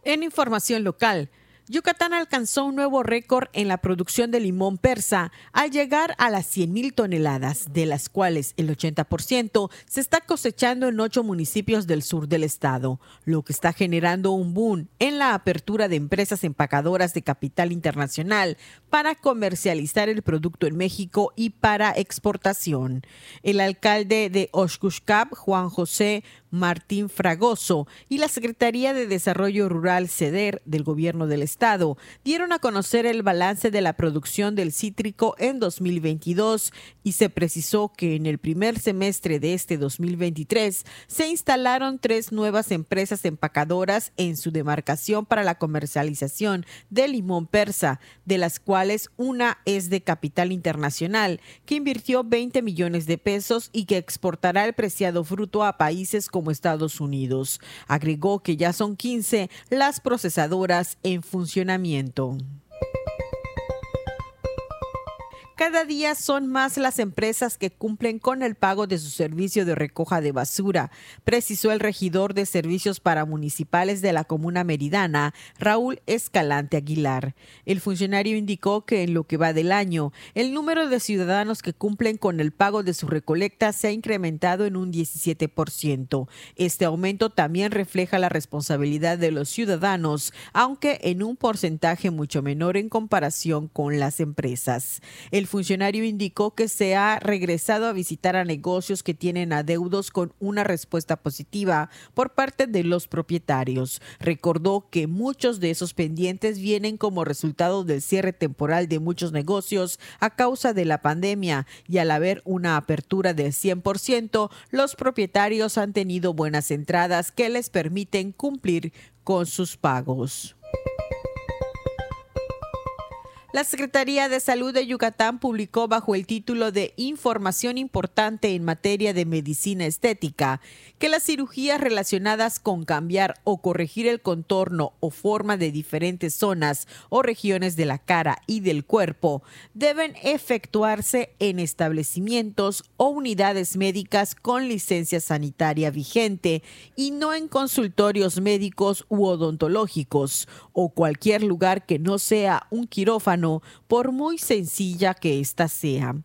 En información local, Yucatán alcanzó un nuevo récord en la producción de limón persa al llegar a las 100.000 toneladas, de las cuales el 80% se está cosechando en ocho municipios del sur del estado, lo que está generando un boom en la apertura de empresas empacadoras de capital internacional para comercializar el producto en México y para exportación. El alcalde de Oshkushkap, Juan José Martín Fragoso y la Secretaría de Desarrollo Rural CEDER del Gobierno del Estado dieron a conocer el balance de la producción del cítrico en 2022 y se precisó que en el primer semestre de este 2023 se instalaron tres nuevas empresas empacadoras en su demarcación para la comercialización de limón persa, de las cuales una es de capital internacional, que invirtió 20 millones de pesos y que exportará el preciado fruto a países como Estados Unidos. Agregó que ya son 15 las procesadoras en funcionamiento. Cada día son más las empresas que cumplen con el pago de su servicio de recoja de basura, precisó el regidor de servicios para municipales de la comuna meridana, Raúl Escalante Aguilar. El funcionario indicó que en lo que va del año, el número de ciudadanos que cumplen con el pago de su recolecta se ha incrementado en un 17%. Este aumento también refleja la responsabilidad de los ciudadanos, aunque en un porcentaje mucho menor en comparación con las empresas. El funcionario indicó que se ha regresado a visitar a negocios que tienen adeudos con una respuesta positiva por parte de los propietarios. Recordó que muchos de esos pendientes vienen como resultado del cierre temporal de muchos negocios a causa de la pandemia y al haber una apertura del 100%, los propietarios han tenido buenas entradas que les permiten cumplir con sus pagos. La Secretaría de Salud de Yucatán publicó bajo el título de Información importante en materia de medicina estética que las cirugías relacionadas con cambiar o corregir el contorno o forma de diferentes zonas o regiones de la cara y del cuerpo deben efectuarse en establecimientos o unidades médicas con licencia sanitaria vigente y no en consultorios médicos u odontológicos o cualquier lugar que no sea un quirófano por muy sencilla que ésta sea.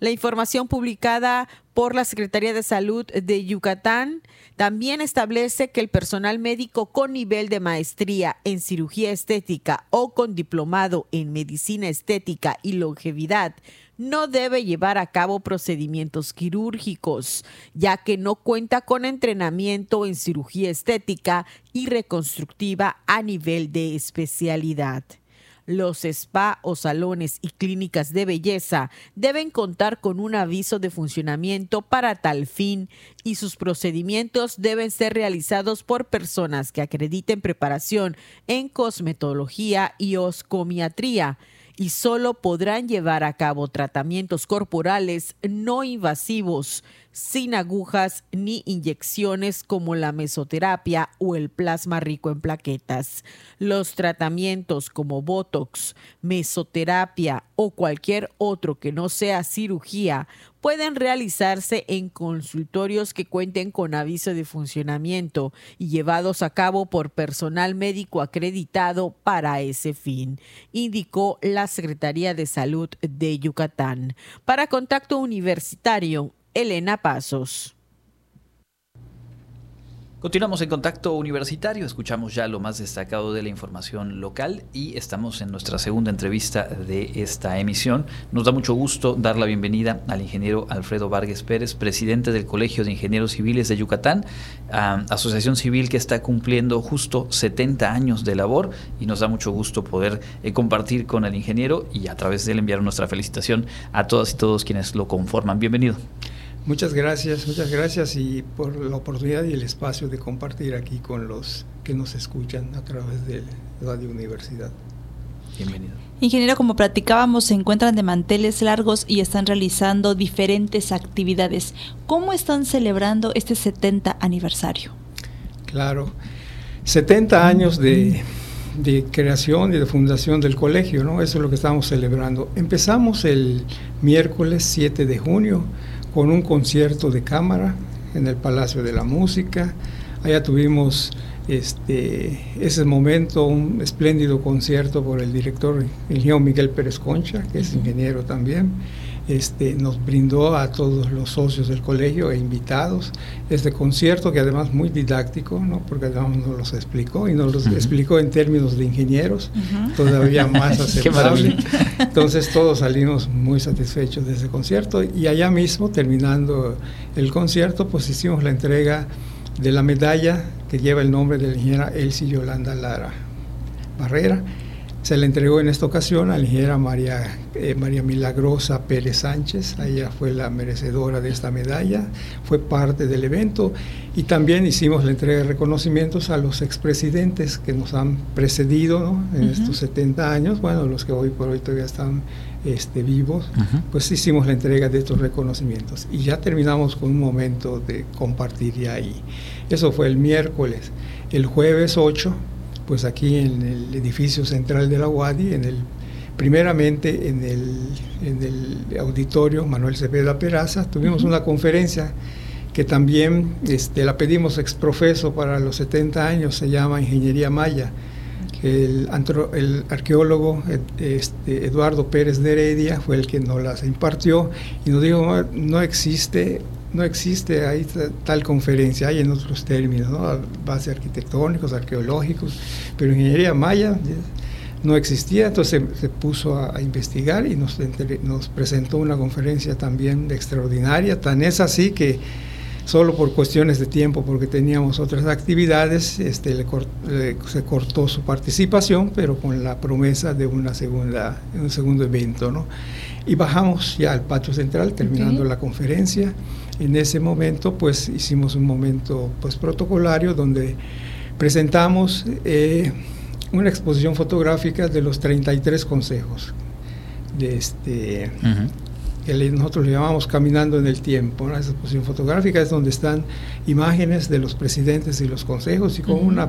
La información publicada por la Secretaría de Salud de Yucatán también establece que el personal médico con nivel de maestría en cirugía estética o con diplomado en medicina estética y longevidad no debe llevar a cabo procedimientos quirúrgicos, ya que no cuenta con entrenamiento en cirugía estética y reconstructiva a nivel de especialidad. Los spa o salones y clínicas de belleza deben contar con un aviso de funcionamiento para tal fin y sus procedimientos deben ser realizados por personas que acrediten preparación en cosmetología y oscomiatría y solo podrán llevar a cabo tratamientos corporales no invasivos, sin agujas ni inyecciones como la mesoterapia o el plasma rico en plaquetas. Los tratamientos como Botox, mesoterapia o cualquier otro que no sea cirugía pueden realizarse en consultorios que cuenten con aviso de funcionamiento y llevados a cabo por personal médico acreditado para ese fin, indicó la Secretaría de Salud de Yucatán. Para Contacto Universitario, Elena Pasos. Continuamos en contacto universitario, escuchamos ya lo más destacado de la información local y estamos en nuestra segunda entrevista de esta emisión. Nos da mucho gusto dar la bienvenida al ingeniero Alfredo Vargas Pérez, presidente del Colegio de Ingenieros Civiles de Yucatán, asociación civil que está cumpliendo justo 70 años de labor y nos da mucho gusto poder eh, compartir con el ingeniero y a través de él enviar nuestra felicitación a todas y todos quienes lo conforman. Bienvenido. Muchas gracias, muchas gracias y por la oportunidad y el espacio de compartir aquí con los que nos escuchan a través de Radio Universidad. Bienvenido. Ingeniero, como platicábamos, se encuentran de manteles largos y están realizando diferentes actividades. ¿Cómo están celebrando este 70 aniversario? Claro, 70 años de, de creación y de fundación del colegio, ¿no? Eso es lo que estamos celebrando. Empezamos el miércoles 7 de junio con un concierto de cámara en el Palacio de la Música. Allá tuvimos este, ese momento, un espléndido concierto por el director, ingeniero Miguel Pérez Concha, que es ingeniero también este, nos brindó a todos los socios del colegio e invitados este concierto que además muy didáctico, ¿no? porque además nos los explicó y nos los explicó en términos de ingenieros, todavía más aceptable. Entonces todos salimos muy satisfechos de ese concierto y allá mismo, terminando el concierto, pues hicimos la entrega de la medalla que lleva el nombre de la ingeniera Elsie Yolanda Lara Barrera se le entregó en esta ocasión a la ingeniera María, eh, María Milagrosa Pérez Sánchez, ella fue la merecedora de esta medalla, fue parte del evento. Y también hicimos la entrega de reconocimientos a los expresidentes que nos han precedido en estos 70 años, bueno, los que hoy por hoy todavía están este, vivos, pues hicimos la entrega de estos reconocimientos. Y ya terminamos con un momento de compartir ya ahí. Eso fue el miércoles. El jueves 8 pues aquí en el edificio central de la UADI, en el, primeramente en el, en el auditorio Manuel Cepeda Peraza, tuvimos una conferencia que también este, la pedimos exprofeso para los 70 años, se llama Ingeniería Maya. El, el arqueólogo este, Eduardo Pérez de Heredia fue el que nos las impartió y nos dijo, no existe no existe ahí tal conferencia, hay en otros términos, ¿no? bases arquitectónicos, arqueológicos, pero ingeniería maya no existía, entonces se, puso a, investigar y nos, nos presentó una conferencia también extraordinaria, tan es así que solo por cuestiones de tiempo, porque teníamos otras actividades, este, se cortó su participación, pero con la promesa de una segunda, un segundo evento. ¿no? Y bajamos ya al patio central, terminando la conferencia. En ese momento, pues hicimos un momento pues, protocolario donde presentamos eh, una exposición fotográfica de los 33 consejos. De este, que nosotros le llamamos Caminando en el Tiempo. Esa exposición fotográfica es donde están imágenes de los presidentes y los consejos y con una,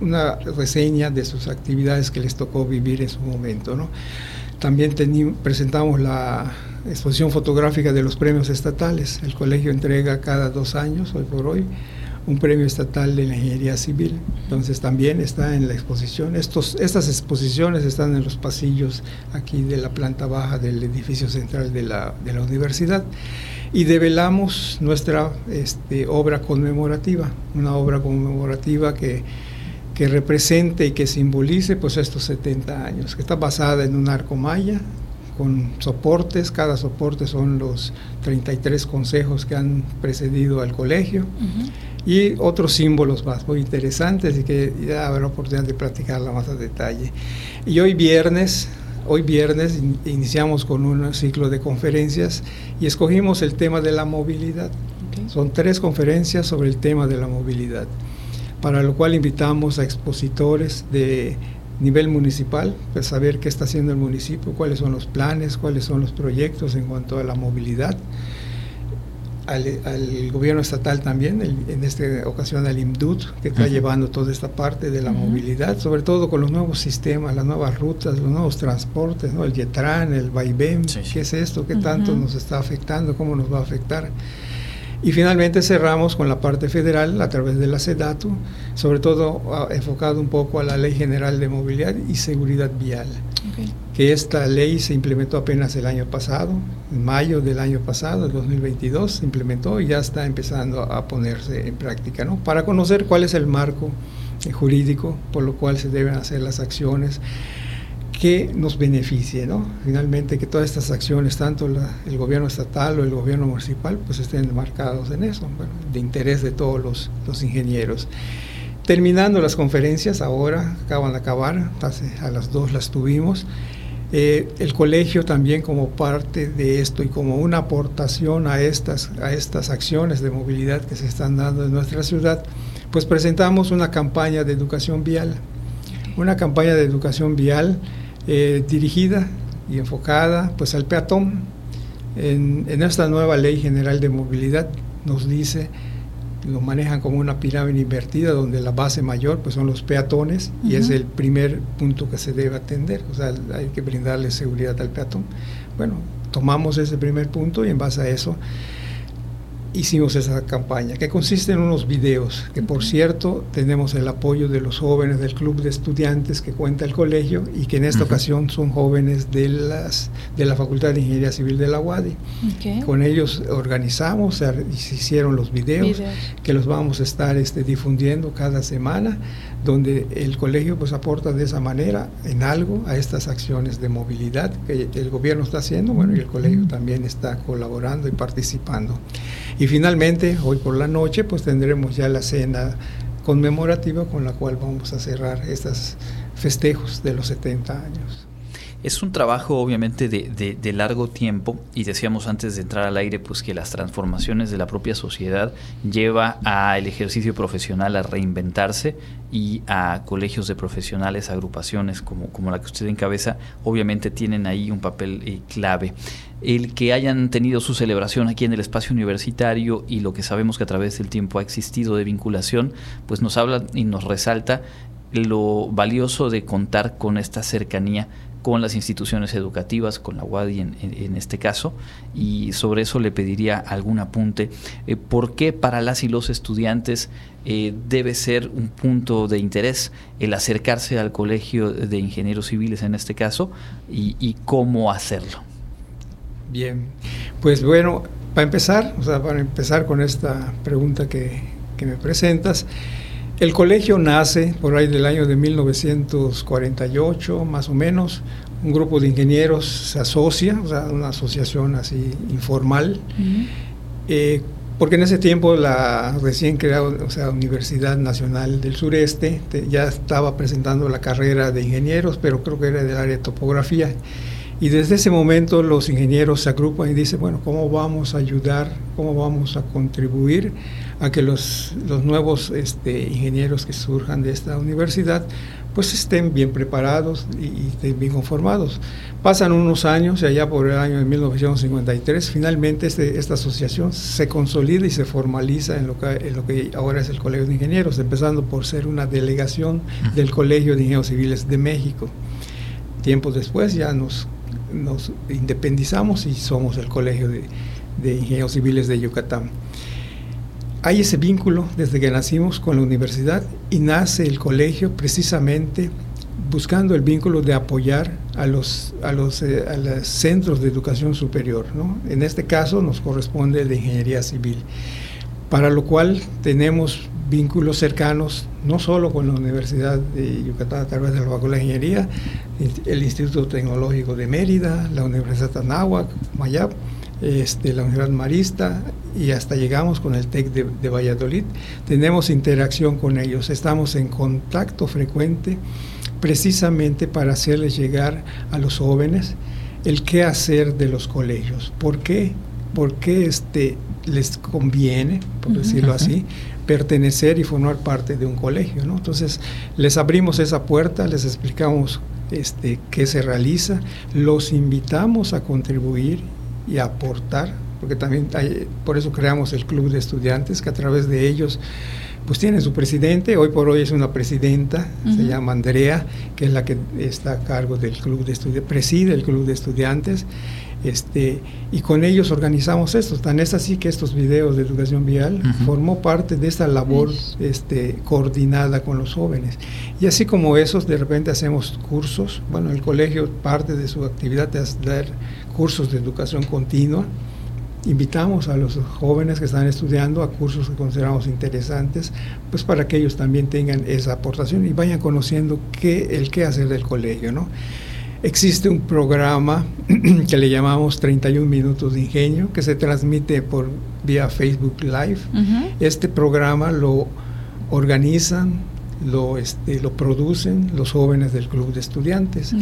una reseña de sus actividades que les tocó vivir en su momento. ¿no? También presentamos la exposición fotográfica de los premios estatales. El colegio entrega cada dos años, hoy por hoy, un premio estatal de la ingeniería civil. Entonces también está en la exposición. Estos, estas exposiciones están en los pasillos aquí de la planta baja del edificio central de la, de la universidad. Y develamos nuestra este, obra conmemorativa, una obra conmemorativa que, que represente y que simbolice pues, estos 70 años, que está basada en un arco maya, con soportes, cada soporte son los 33 consejos que han precedido al colegio y otros símbolos más muy interesantes y que ya habrá oportunidad de platicarla más a detalle. Y hoy viernes, hoy viernes iniciamos con un ciclo de conferencias y escogimos el tema de la movilidad. Son tres conferencias sobre el tema de la movilidad, para lo cual invitamos a expositores de nivel municipal, pues saber qué está haciendo el municipio, cuáles son los planes, cuáles son los proyectos en cuanto a la movilidad. al, gobierno estatal también, en esta ocasión al IMDUT, que está llevando toda esta parte de la movilidad, sobre todo con los nuevos sistemas, las nuevas rutas, los nuevos transportes, ¿no? el YETRAN, el VAIBEM, ¿qué es esto? ¿Qué tanto nos está afectando? ¿Cómo nos va a afectar? Y finalmente cerramos con la parte federal a través de la SEDATU, sobre todo ah, enfocado un poco a la Ley General de Movilidad y Seguridad Vial, que esta ley se implementó apenas el año pasado, en mayo del año pasado, el 2022, se implementó y ya está empezando a ponerse en práctica, ¿no? Para conocer cuál es el marco eh, jurídico por lo cual se deben hacer las acciones que nos beneficie, ¿no? Finalmente que todas estas acciones, tanto el gobierno estatal o el gobierno municipal, pues estén marcados en eso, de interés de todos los, los, ingenieros. Terminando las conferencias, ahora acaban de acabar, a las dos las tuvimos. Eh, el colegio también como parte de esto y como una aportación a estas, a estas acciones de movilidad que se están dando en nuestra ciudad, pues presentamos una campaña de educación vial. Una campaña de educación vial eh, dirigida y enfocada pues al peatón. En, esta nueva ley general de movilidad nos dice, lo manejan como una pirámide invertida donde la base mayor pues son los peatones y es el primer punto que se debe atender, o sea, hay que brindarle seguridad al peatón. Bueno, tomamos ese primer punto y en base a eso hicimos esa campaña, que consiste en unos videos, que por cierto tenemos el apoyo de los jóvenes del club de estudiantes que cuenta el colegio y que en esta ocasión son jóvenes de, las, de la Facultad de Ingeniería Civil de la UADI. Con ellos organizamos se hicieron los videos, que los vamos a estar este, difundiendo cada semana, donde el colegio pues aporta de esa manera en algo a estas acciones de movilidad que el gobierno está haciendo, bueno, y el colegio también está colaborando y participando. Y finalmente, hoy por la noche, pues tendremos ya la cena conmemorativa con la cual vamos a cerrar estos festejos de los 70 años. Es un trabajo obviamente de, largo tiempo y decíamos antes de entrar al aire pues que las transformaciones de la propia sociedad lleva al ejercicio profesional a reinventarse y a colegios de profesionales, agrupaciones como, como la que usted encabeza, obviamente tienen ahí un papel eh, clave. El que hayan tenido su celebración aquí en el espacio universitario y lo que sabemos que a través del tiempo ha existido de vinculación, pues nos habla y nos resalta lo valioso de contar con esta cercanía con las instituciones educativas, con la UADI en, este caso, y sobre eso le pediría algún apunte. Eh, ¿Por qué para las y los estudiantes eh, debe ser un punto de interés el acercarse al Colegio de Ingenieros Civiles en este caso y, cómo hacerlo? Bien, pues bueno, para empezar, o sea, para empezar con esta pregunta que, que me presentas, el colegio nace por ahí del año de 1948, más o menos. Un grupo de ingenieros se asocia, o sea, una asociación así informal, eh, porque en ese tiempo la recién creada o sea, Universidad Nacional del Sureste ya estaba presentando la carrera de ingenieros, pero creo que era del área de topografía. Y desde ese momento los ingenieros se agrupan y dicen, bueno, ¿cómo vamos a ayudar, cómo vamos a contribuir a que los, los nuevos este, ingenieros que surjan de esta universidad pues estén bien preparados y, estén bien conformados. Pasan unos años y allá por el año de 1953 finalmente este, esta asociación se consolida y se formaliza en lo, que, en lo que ahora es el Colegio de Ingenieros, empezando por ser una delegación del Colegio de Ingenieros Civiles de México. Tiempos después ya nos nos independizamos y somos el Colegio de, Ingenieros Civiles de Yucatán. Hay ese vínculo desde que nacimos con la universidad y nace el colegio precisamente buscando el vínculo de apoyar a los, a los, eh, centros de educación superior. En este caso nos corresponde el de ingeniería civil, para lo cual tenemos vínculos cercanos, no solo con la Universidad de Yucatán a través de la Ingeniería, el Instituto Tecnológico de Mérida, la Universidad de Anáhuac, Mayab, este, la Universidad Marista y hasta llegamos con el TEC de, de, Valladolid. Tenemos interacción con ellos, estamos en contacto frecuente precisamente para hacerles llegar a los jóvenes el qué hacer de los colegios. ¿Por qué? ¿Por qué este, les conviene, por decirlo así, pertenecer y formar parte de un colegio. ¿no? Entonces, les abrimos esa puerta, les explicamos este, qué se realiza, los invitamos a contribuir y a aportar porque también hay, por eso creamos el club de estudiantes, que a través de ellos pues tienen su presidente, hoy por hoy es una presidenta, se llama Andrea, que es la que está a cargo del club de estudiantes, preside el club de estudiantes, este, y con ellos organizamos esto. Tan es así que estos videos de educación vial formó parte de esta labor este, coordinada con los jóvenes. Y así como esos, de repente hacemos cursos. Bueno, el colegio, parte de su actividad es dar cursos de educación continua. Invitamos a los jóvenes que están estudiando a cursos que consideramos interesantes, pues para que ellos también tengan esa aportación y vayan conociendo qué, el qué hacer del colegio, ¿no? Existe un programa que le llamamos 31 minutos de ingenio que se transmite por vía Facebook Live. Este programa lo organizan lo, este, lo producen los jóvenes del club de estudiantes.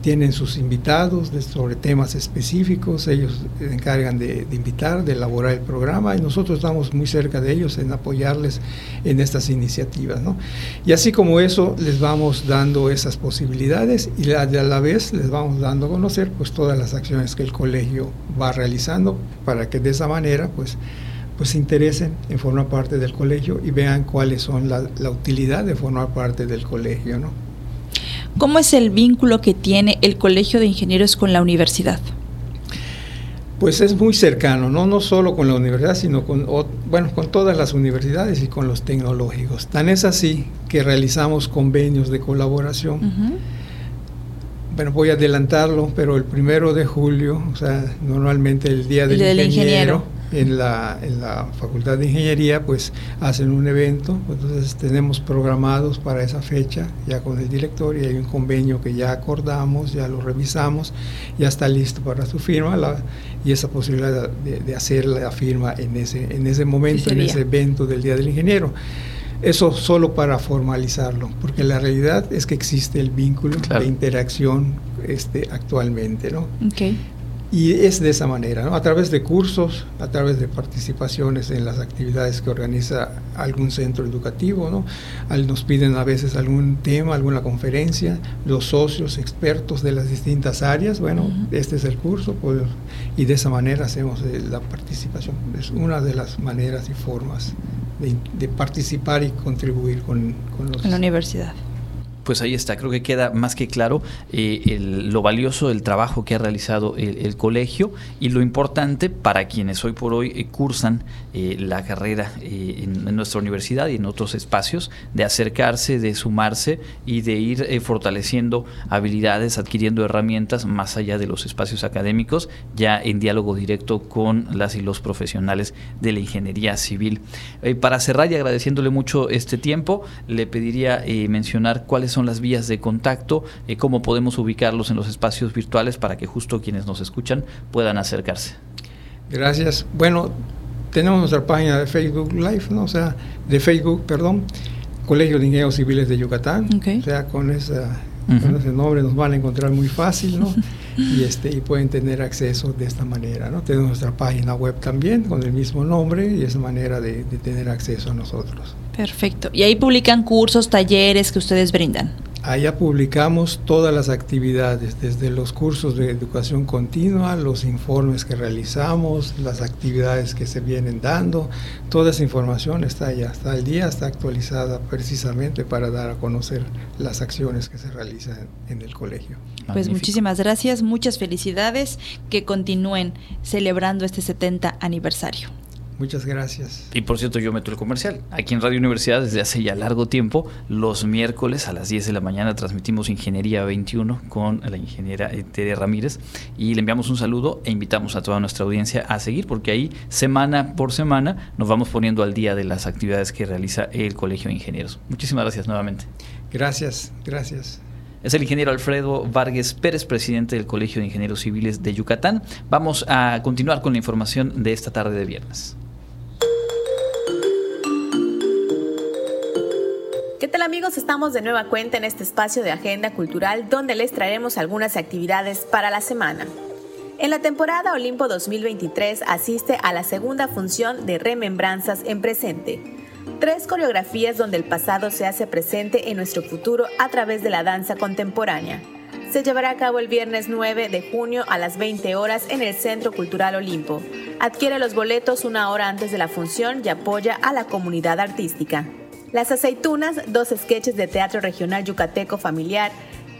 Tienen sus invitados de, sobre temas específicos, ellos se encargan de, invitar, de elaborar el programa y nosotros estamos muy cerca de ellos en apoyarles en estas iniciativas. ¿no? Y así como eso, les vamos dando esas posibilidades y a la vez les vamos dando a conocer pues, todas las acciones que el colegio va realizando para que de esa manera pues pues se interesen en formar parte del colegio y vean cuáles son la, utilidad de formar parte del colegio. ¿no? ¿Cómo es el vínculo que tiene el Colegio de Ingenieros con la universidad? Pues es muy cercano, no, no solo con la universidad, sino con, bueno, con todas las universidades y con los tecnológicos. Tan es así que realizamos convenios de colaboración. Bueno, voy a adelantarlo, pero el primero de julio, o sea, normalmente el día del, ingeniero en la, en la Facultad de Ingeniería, pues hacen un evento, entonces tenemos programados para esa fecha, ya con el director, y hay un convenio que ya acordamos, ya lo revisamos, ya está listo para su firma, y esa posibilidad de, hacer la firma en ese, en ese momento, en ese evento del Día del Ingeniero. Eso solo para formalizarlo, porque la realidad es que existe el vínculo de interacción este, actualmente, ¿no? Okay. Y es de esa manera, ¿no? a través de cursos, a través de participaciones en las actividades que organiza algún centro educativo, ¿no? nos piden a veces algún tema, alguna conferencia, los socios, expertos de las distintas áreas, bueno, este es el curso, pues, y de esa manera hacemos eh, la participación. Es una de las maneras y formas de, participar y contribuir con, con la universidad pues ahí está, creo que queda más que claro eh, lo valioso del trabajo que ha realizado el, colegio y lo importante para quienes hoy por hoy eh, cursan eh, la carrera en, nuestra universidad y en otros espacios, de acercarse, de sumarse y de ir fortaleciendo habilidades, adquiriendo herramientas más allá de los espacios académicos, ya en diálogo directo con las y los profesionales de la ingeniería civil. para cerrar y agradeciéndole mucho este tiempo, le pediría mencionar cuáles son son las vías de contacto, eh, cómo podemos ubicarlos en los espacios virtuales para que justo quienes nos escuchan puedan acercarse. Gracias. Bueno, tenemos nuestra página de Facebook Live, ¿no? O sea, de Facebook, perdón, Colegio de Ingenieros Civiles de Yucatán. O sea, con, esa, con ese nombre nos van a encontrar muy fácil, ¿no? y, este, y pueden tener acceso de esta manera, ¿no? Tenemos nuestra página web también con el mismo nombre y esa manera de tener acceso a nosotros. Perfecto. Y ahí publican cursos, talleres que ustedes brindan. Allá publicamos todas las actividades, desde los cursos de educación continua, los informes que realizamos, las actividades que se vienen dando, toda esa información está allá, está al día, está actualizada precisamente para dar a conocer las acciones que se realizan en el colegio. Pues muchísimas gracias, muchas felicidades, que continúen celebrando este 70 aniversario. Muchas gracias. Y por cierto, yo meto el comercial. Aquí en Radio Universidad, desde hace ya largo tiempo, los miércoles a las 10 de la mañana transmitimos Ingeniería 21 con la ingeniera Tere Ramírez y le enviamos un saludo e invitamos a toda nuestra audiencia a seguir porque ahí semana por semana nos vamos poniendo al día de las actividades que realiza el Colegio de Ingenieros. Muchísimas gracias nuevamente. Gracias, gracias. Es el ingeniero Alfredo Vargas Pérez, presidente del Colegio de Ingenieros Civiles de Yucatán. Vamos a continuar con la información de esta tarde de viernes. ¿Qué tal amigos? Estamos de nueva cuenta en este espacio de Agenda Cultural donde les traeremos algunas actividades para la semana. En la temporada Olimpo 2023 asiste a la segunda función de Remembranzas en Presente. Tres coreografías donde el pasado se hace presente en nuestro futuro a través de la danza contemporánea. se llevará a cabo el viernes 9 de junio a las 20 horas en el Centro Cultural Olimpo. Adquiere los boletos una hora antes de la función y apoya a la comunidad artística. Las Aceitunas, dos sketches de teatro regional yucateco familiar,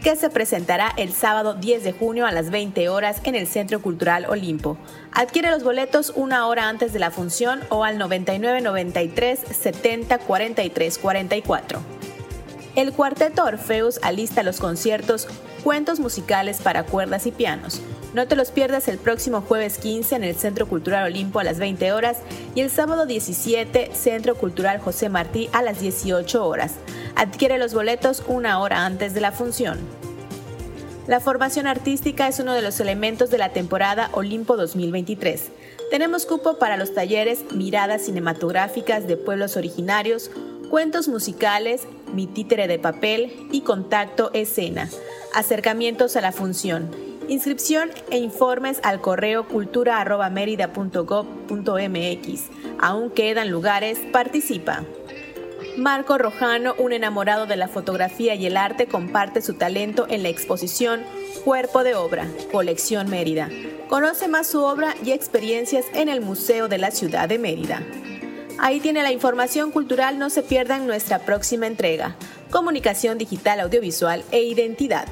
que se presentará el sábado 10 de junio a las 20 horas en el Centro Cultural Olimpo. Adquiere los boletos una hora antes de la función o al 9993 70 43 44. El cuarteto Orfeus alista los conciertos Cuentos musicales para cuerdas y pianos. No te los pierdas el próximo jueves 15 en el Centro Cultural Olimpo a las 20 horas y el sábado 17 Centro Cultural José Martí a las 18 horas. Adquiere los boletos una hora antes de la función. La formación artística es uno de los elementos de la temporada Olimpo 2023. Tenemos cupo para los talleres Miradas cinematográficas de pueblos originarios, cuentos musicales, mi títere de papel y contacto escena. Acercamientos a la función. Inscripción e informes al correo cultura.merida.gov.mx. Aún quedan lugares, participa. Marco Rojano, un enamorado de la fotografía y el arte, comparte su talento en la exposición Cuerpo de Obra, Colección Mérida. Conoce más su obra y experiencias en el Museo de la Ciudad de Mérida. Ahí tiene la información cultural, no se pierdan nuestra próxima entrega. Comunicación digital, audiovisual e identidad.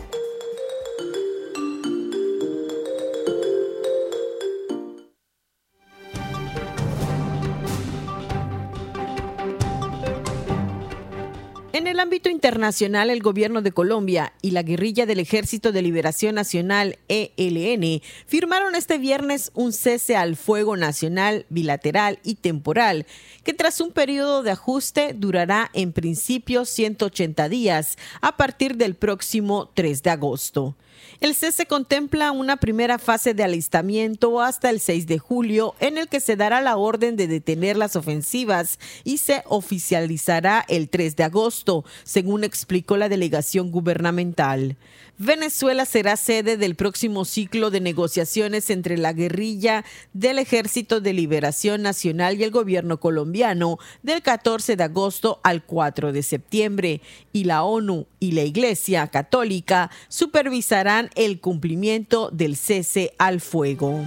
En el ámbito internacional, el gobierno de Colombia y la guerrilla del Ejército de Liberación Nacional, ELN, firmaron este viernes un cese al fuego nacional, bilateral y temporal, que tras un periodo de ajuste durará en principio 180 días a partir del próximo 3 de agosto. El cese contempla una primera fase de alistamiento hasta el 6 de julio en el que se dará la orden de detener las ofensivas y se oficializará el 3 de agosto, según explicó la delegación gubernamental. Venezuela será sede del próximo ciclo de negociaciones entre la guerrilla del Ejército de Liberación Nacional y el gobierno colombiano del 14 de agosto al 4 de septiembre y la ONU y la Iglesia Católica supervisarán el cumplimiento del cese al fuego.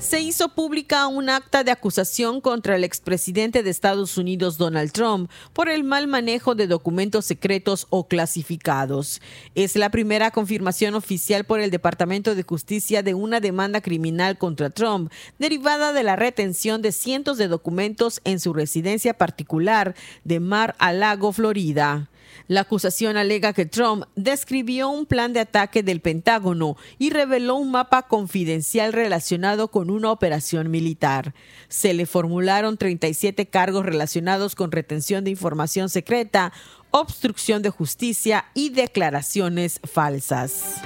Se hizo pública un acta de acusación contra el expresidente de Estados Unidos Donald Trump por el mal manejo de documentos secretos o clasificados. Es la primera confirmación oficial por el Departamento de Justicia de una demanda criminal contra Trump, derivada de la retención de cientos de documentos en su residencia particular de Mar a Lago, Florida. La acusación alega que Trump describió un plan de ataque del Pentágono y reveló un mapa confidencial relacionado con una operación militar. Se le formularon 37 cargos relacionados con retención de información secreta, obstrucción de justicia y declaraciones falsas.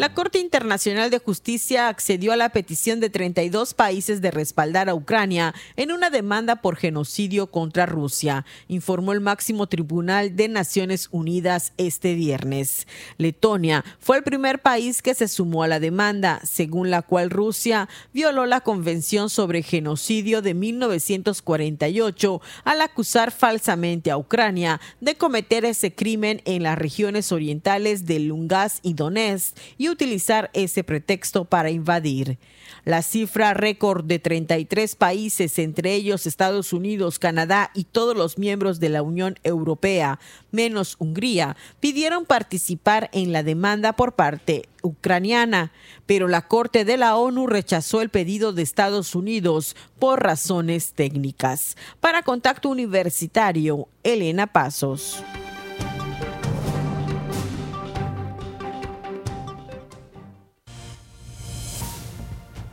La Corte Internacional de Justicia accedió a la petición de 32 países de respaldar a Ucrania en una demanda por genocidio contra Rusia, informó el máximo tribunal de Naciones Unidas este viernes. Letonia fue el primer país que se sumó a la demanda, según la cual Rusia violó la Convención sobre Genocidio de 1948 al acusar falsamente a Ucrania de cometer ese crimen en las regiones orientales de Lungas y Donetsk y utilizar ese pretexto para invadir. La cifra récord de 33 países, entre ellos Estados Unidos, Canadá y todos los miembros de la Unión Europea, menos Hungría, pidieron participar en la demanda por parte ucraniana, pero la Corte de la ONU rechazó el pedido de Estados Unidos por razones técnicas. Para Contacto Universitario, Elena Pasos.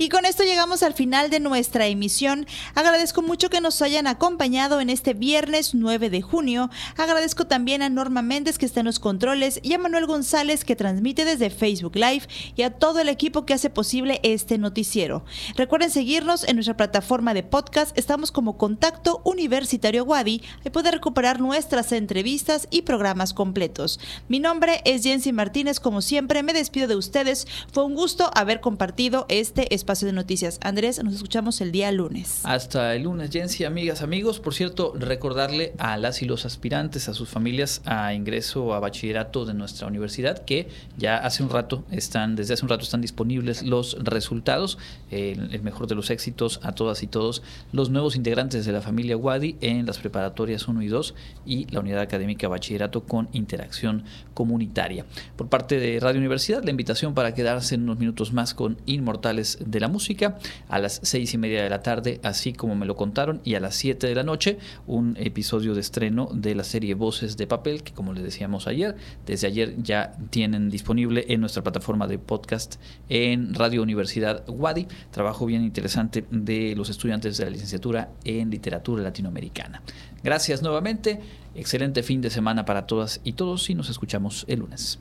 Y con esto llegamos al final de nuestra emisión. Agradezco mucho que nos hayan acompañado en este viernes 9 de junio. Agradezco también a Norma Méndez que está en los controles y a Manuel González que transmite desde Facebook Live y a todo el equipo que hace posible este noticiero. Recuerden seguirnos en nuestra plataforma de podcast. Estamos como Contacto Universitario Wadi y poder recuperar nuestras entrevistas y programas completos. Mi nombre es Jensi Martínez. Como siempre, me despido de ustedes. Fue un gusto haber compartido este espacio de noticias. Andrés, nos escuchamos el día lunes. Hasta el lunes, Jensi, amigas, amigos. Por cierto, recordarle a las y los aspirantes, a sus familias, a ingreso a bachillerato de nuestra universidad, que ya hace un rato están, desde hace un rato están disponibles los resultados. El mejor de los éxitos a todas y todos los nuevos integrantes de la familia Wadi en las preparatorias 1 y 2 y la unidad académica bachillerato con interacción comunitaria. Por parte de Radio Universidad, la invitación para quedarse en unos minutos más con Inmortales de la Música a las seis y media de la tarde, así como me lo contaron, y a las 7 de la noche, un episodio de estreno de la serie Voces de Papel, que como les decíamos ayer, desde ayer ya tienen disponible en nuestra plataforma de podcast en Radio Universidad Wadi. Trabajo bien interesante de los estudiantes de la licenciatura en literatura latinoamericana. Gracias nuevamente, excelente fin de semana para todas y todos y nos escuchamos el lunes.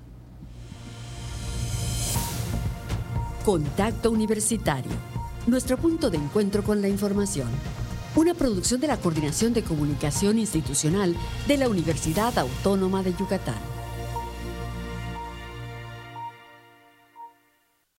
Contacto Universitario, nuestro punto de encuentro con la información. Una producción de la Coordinación de Comunicación Institucional de la Universidad Autónoma de Yucatán.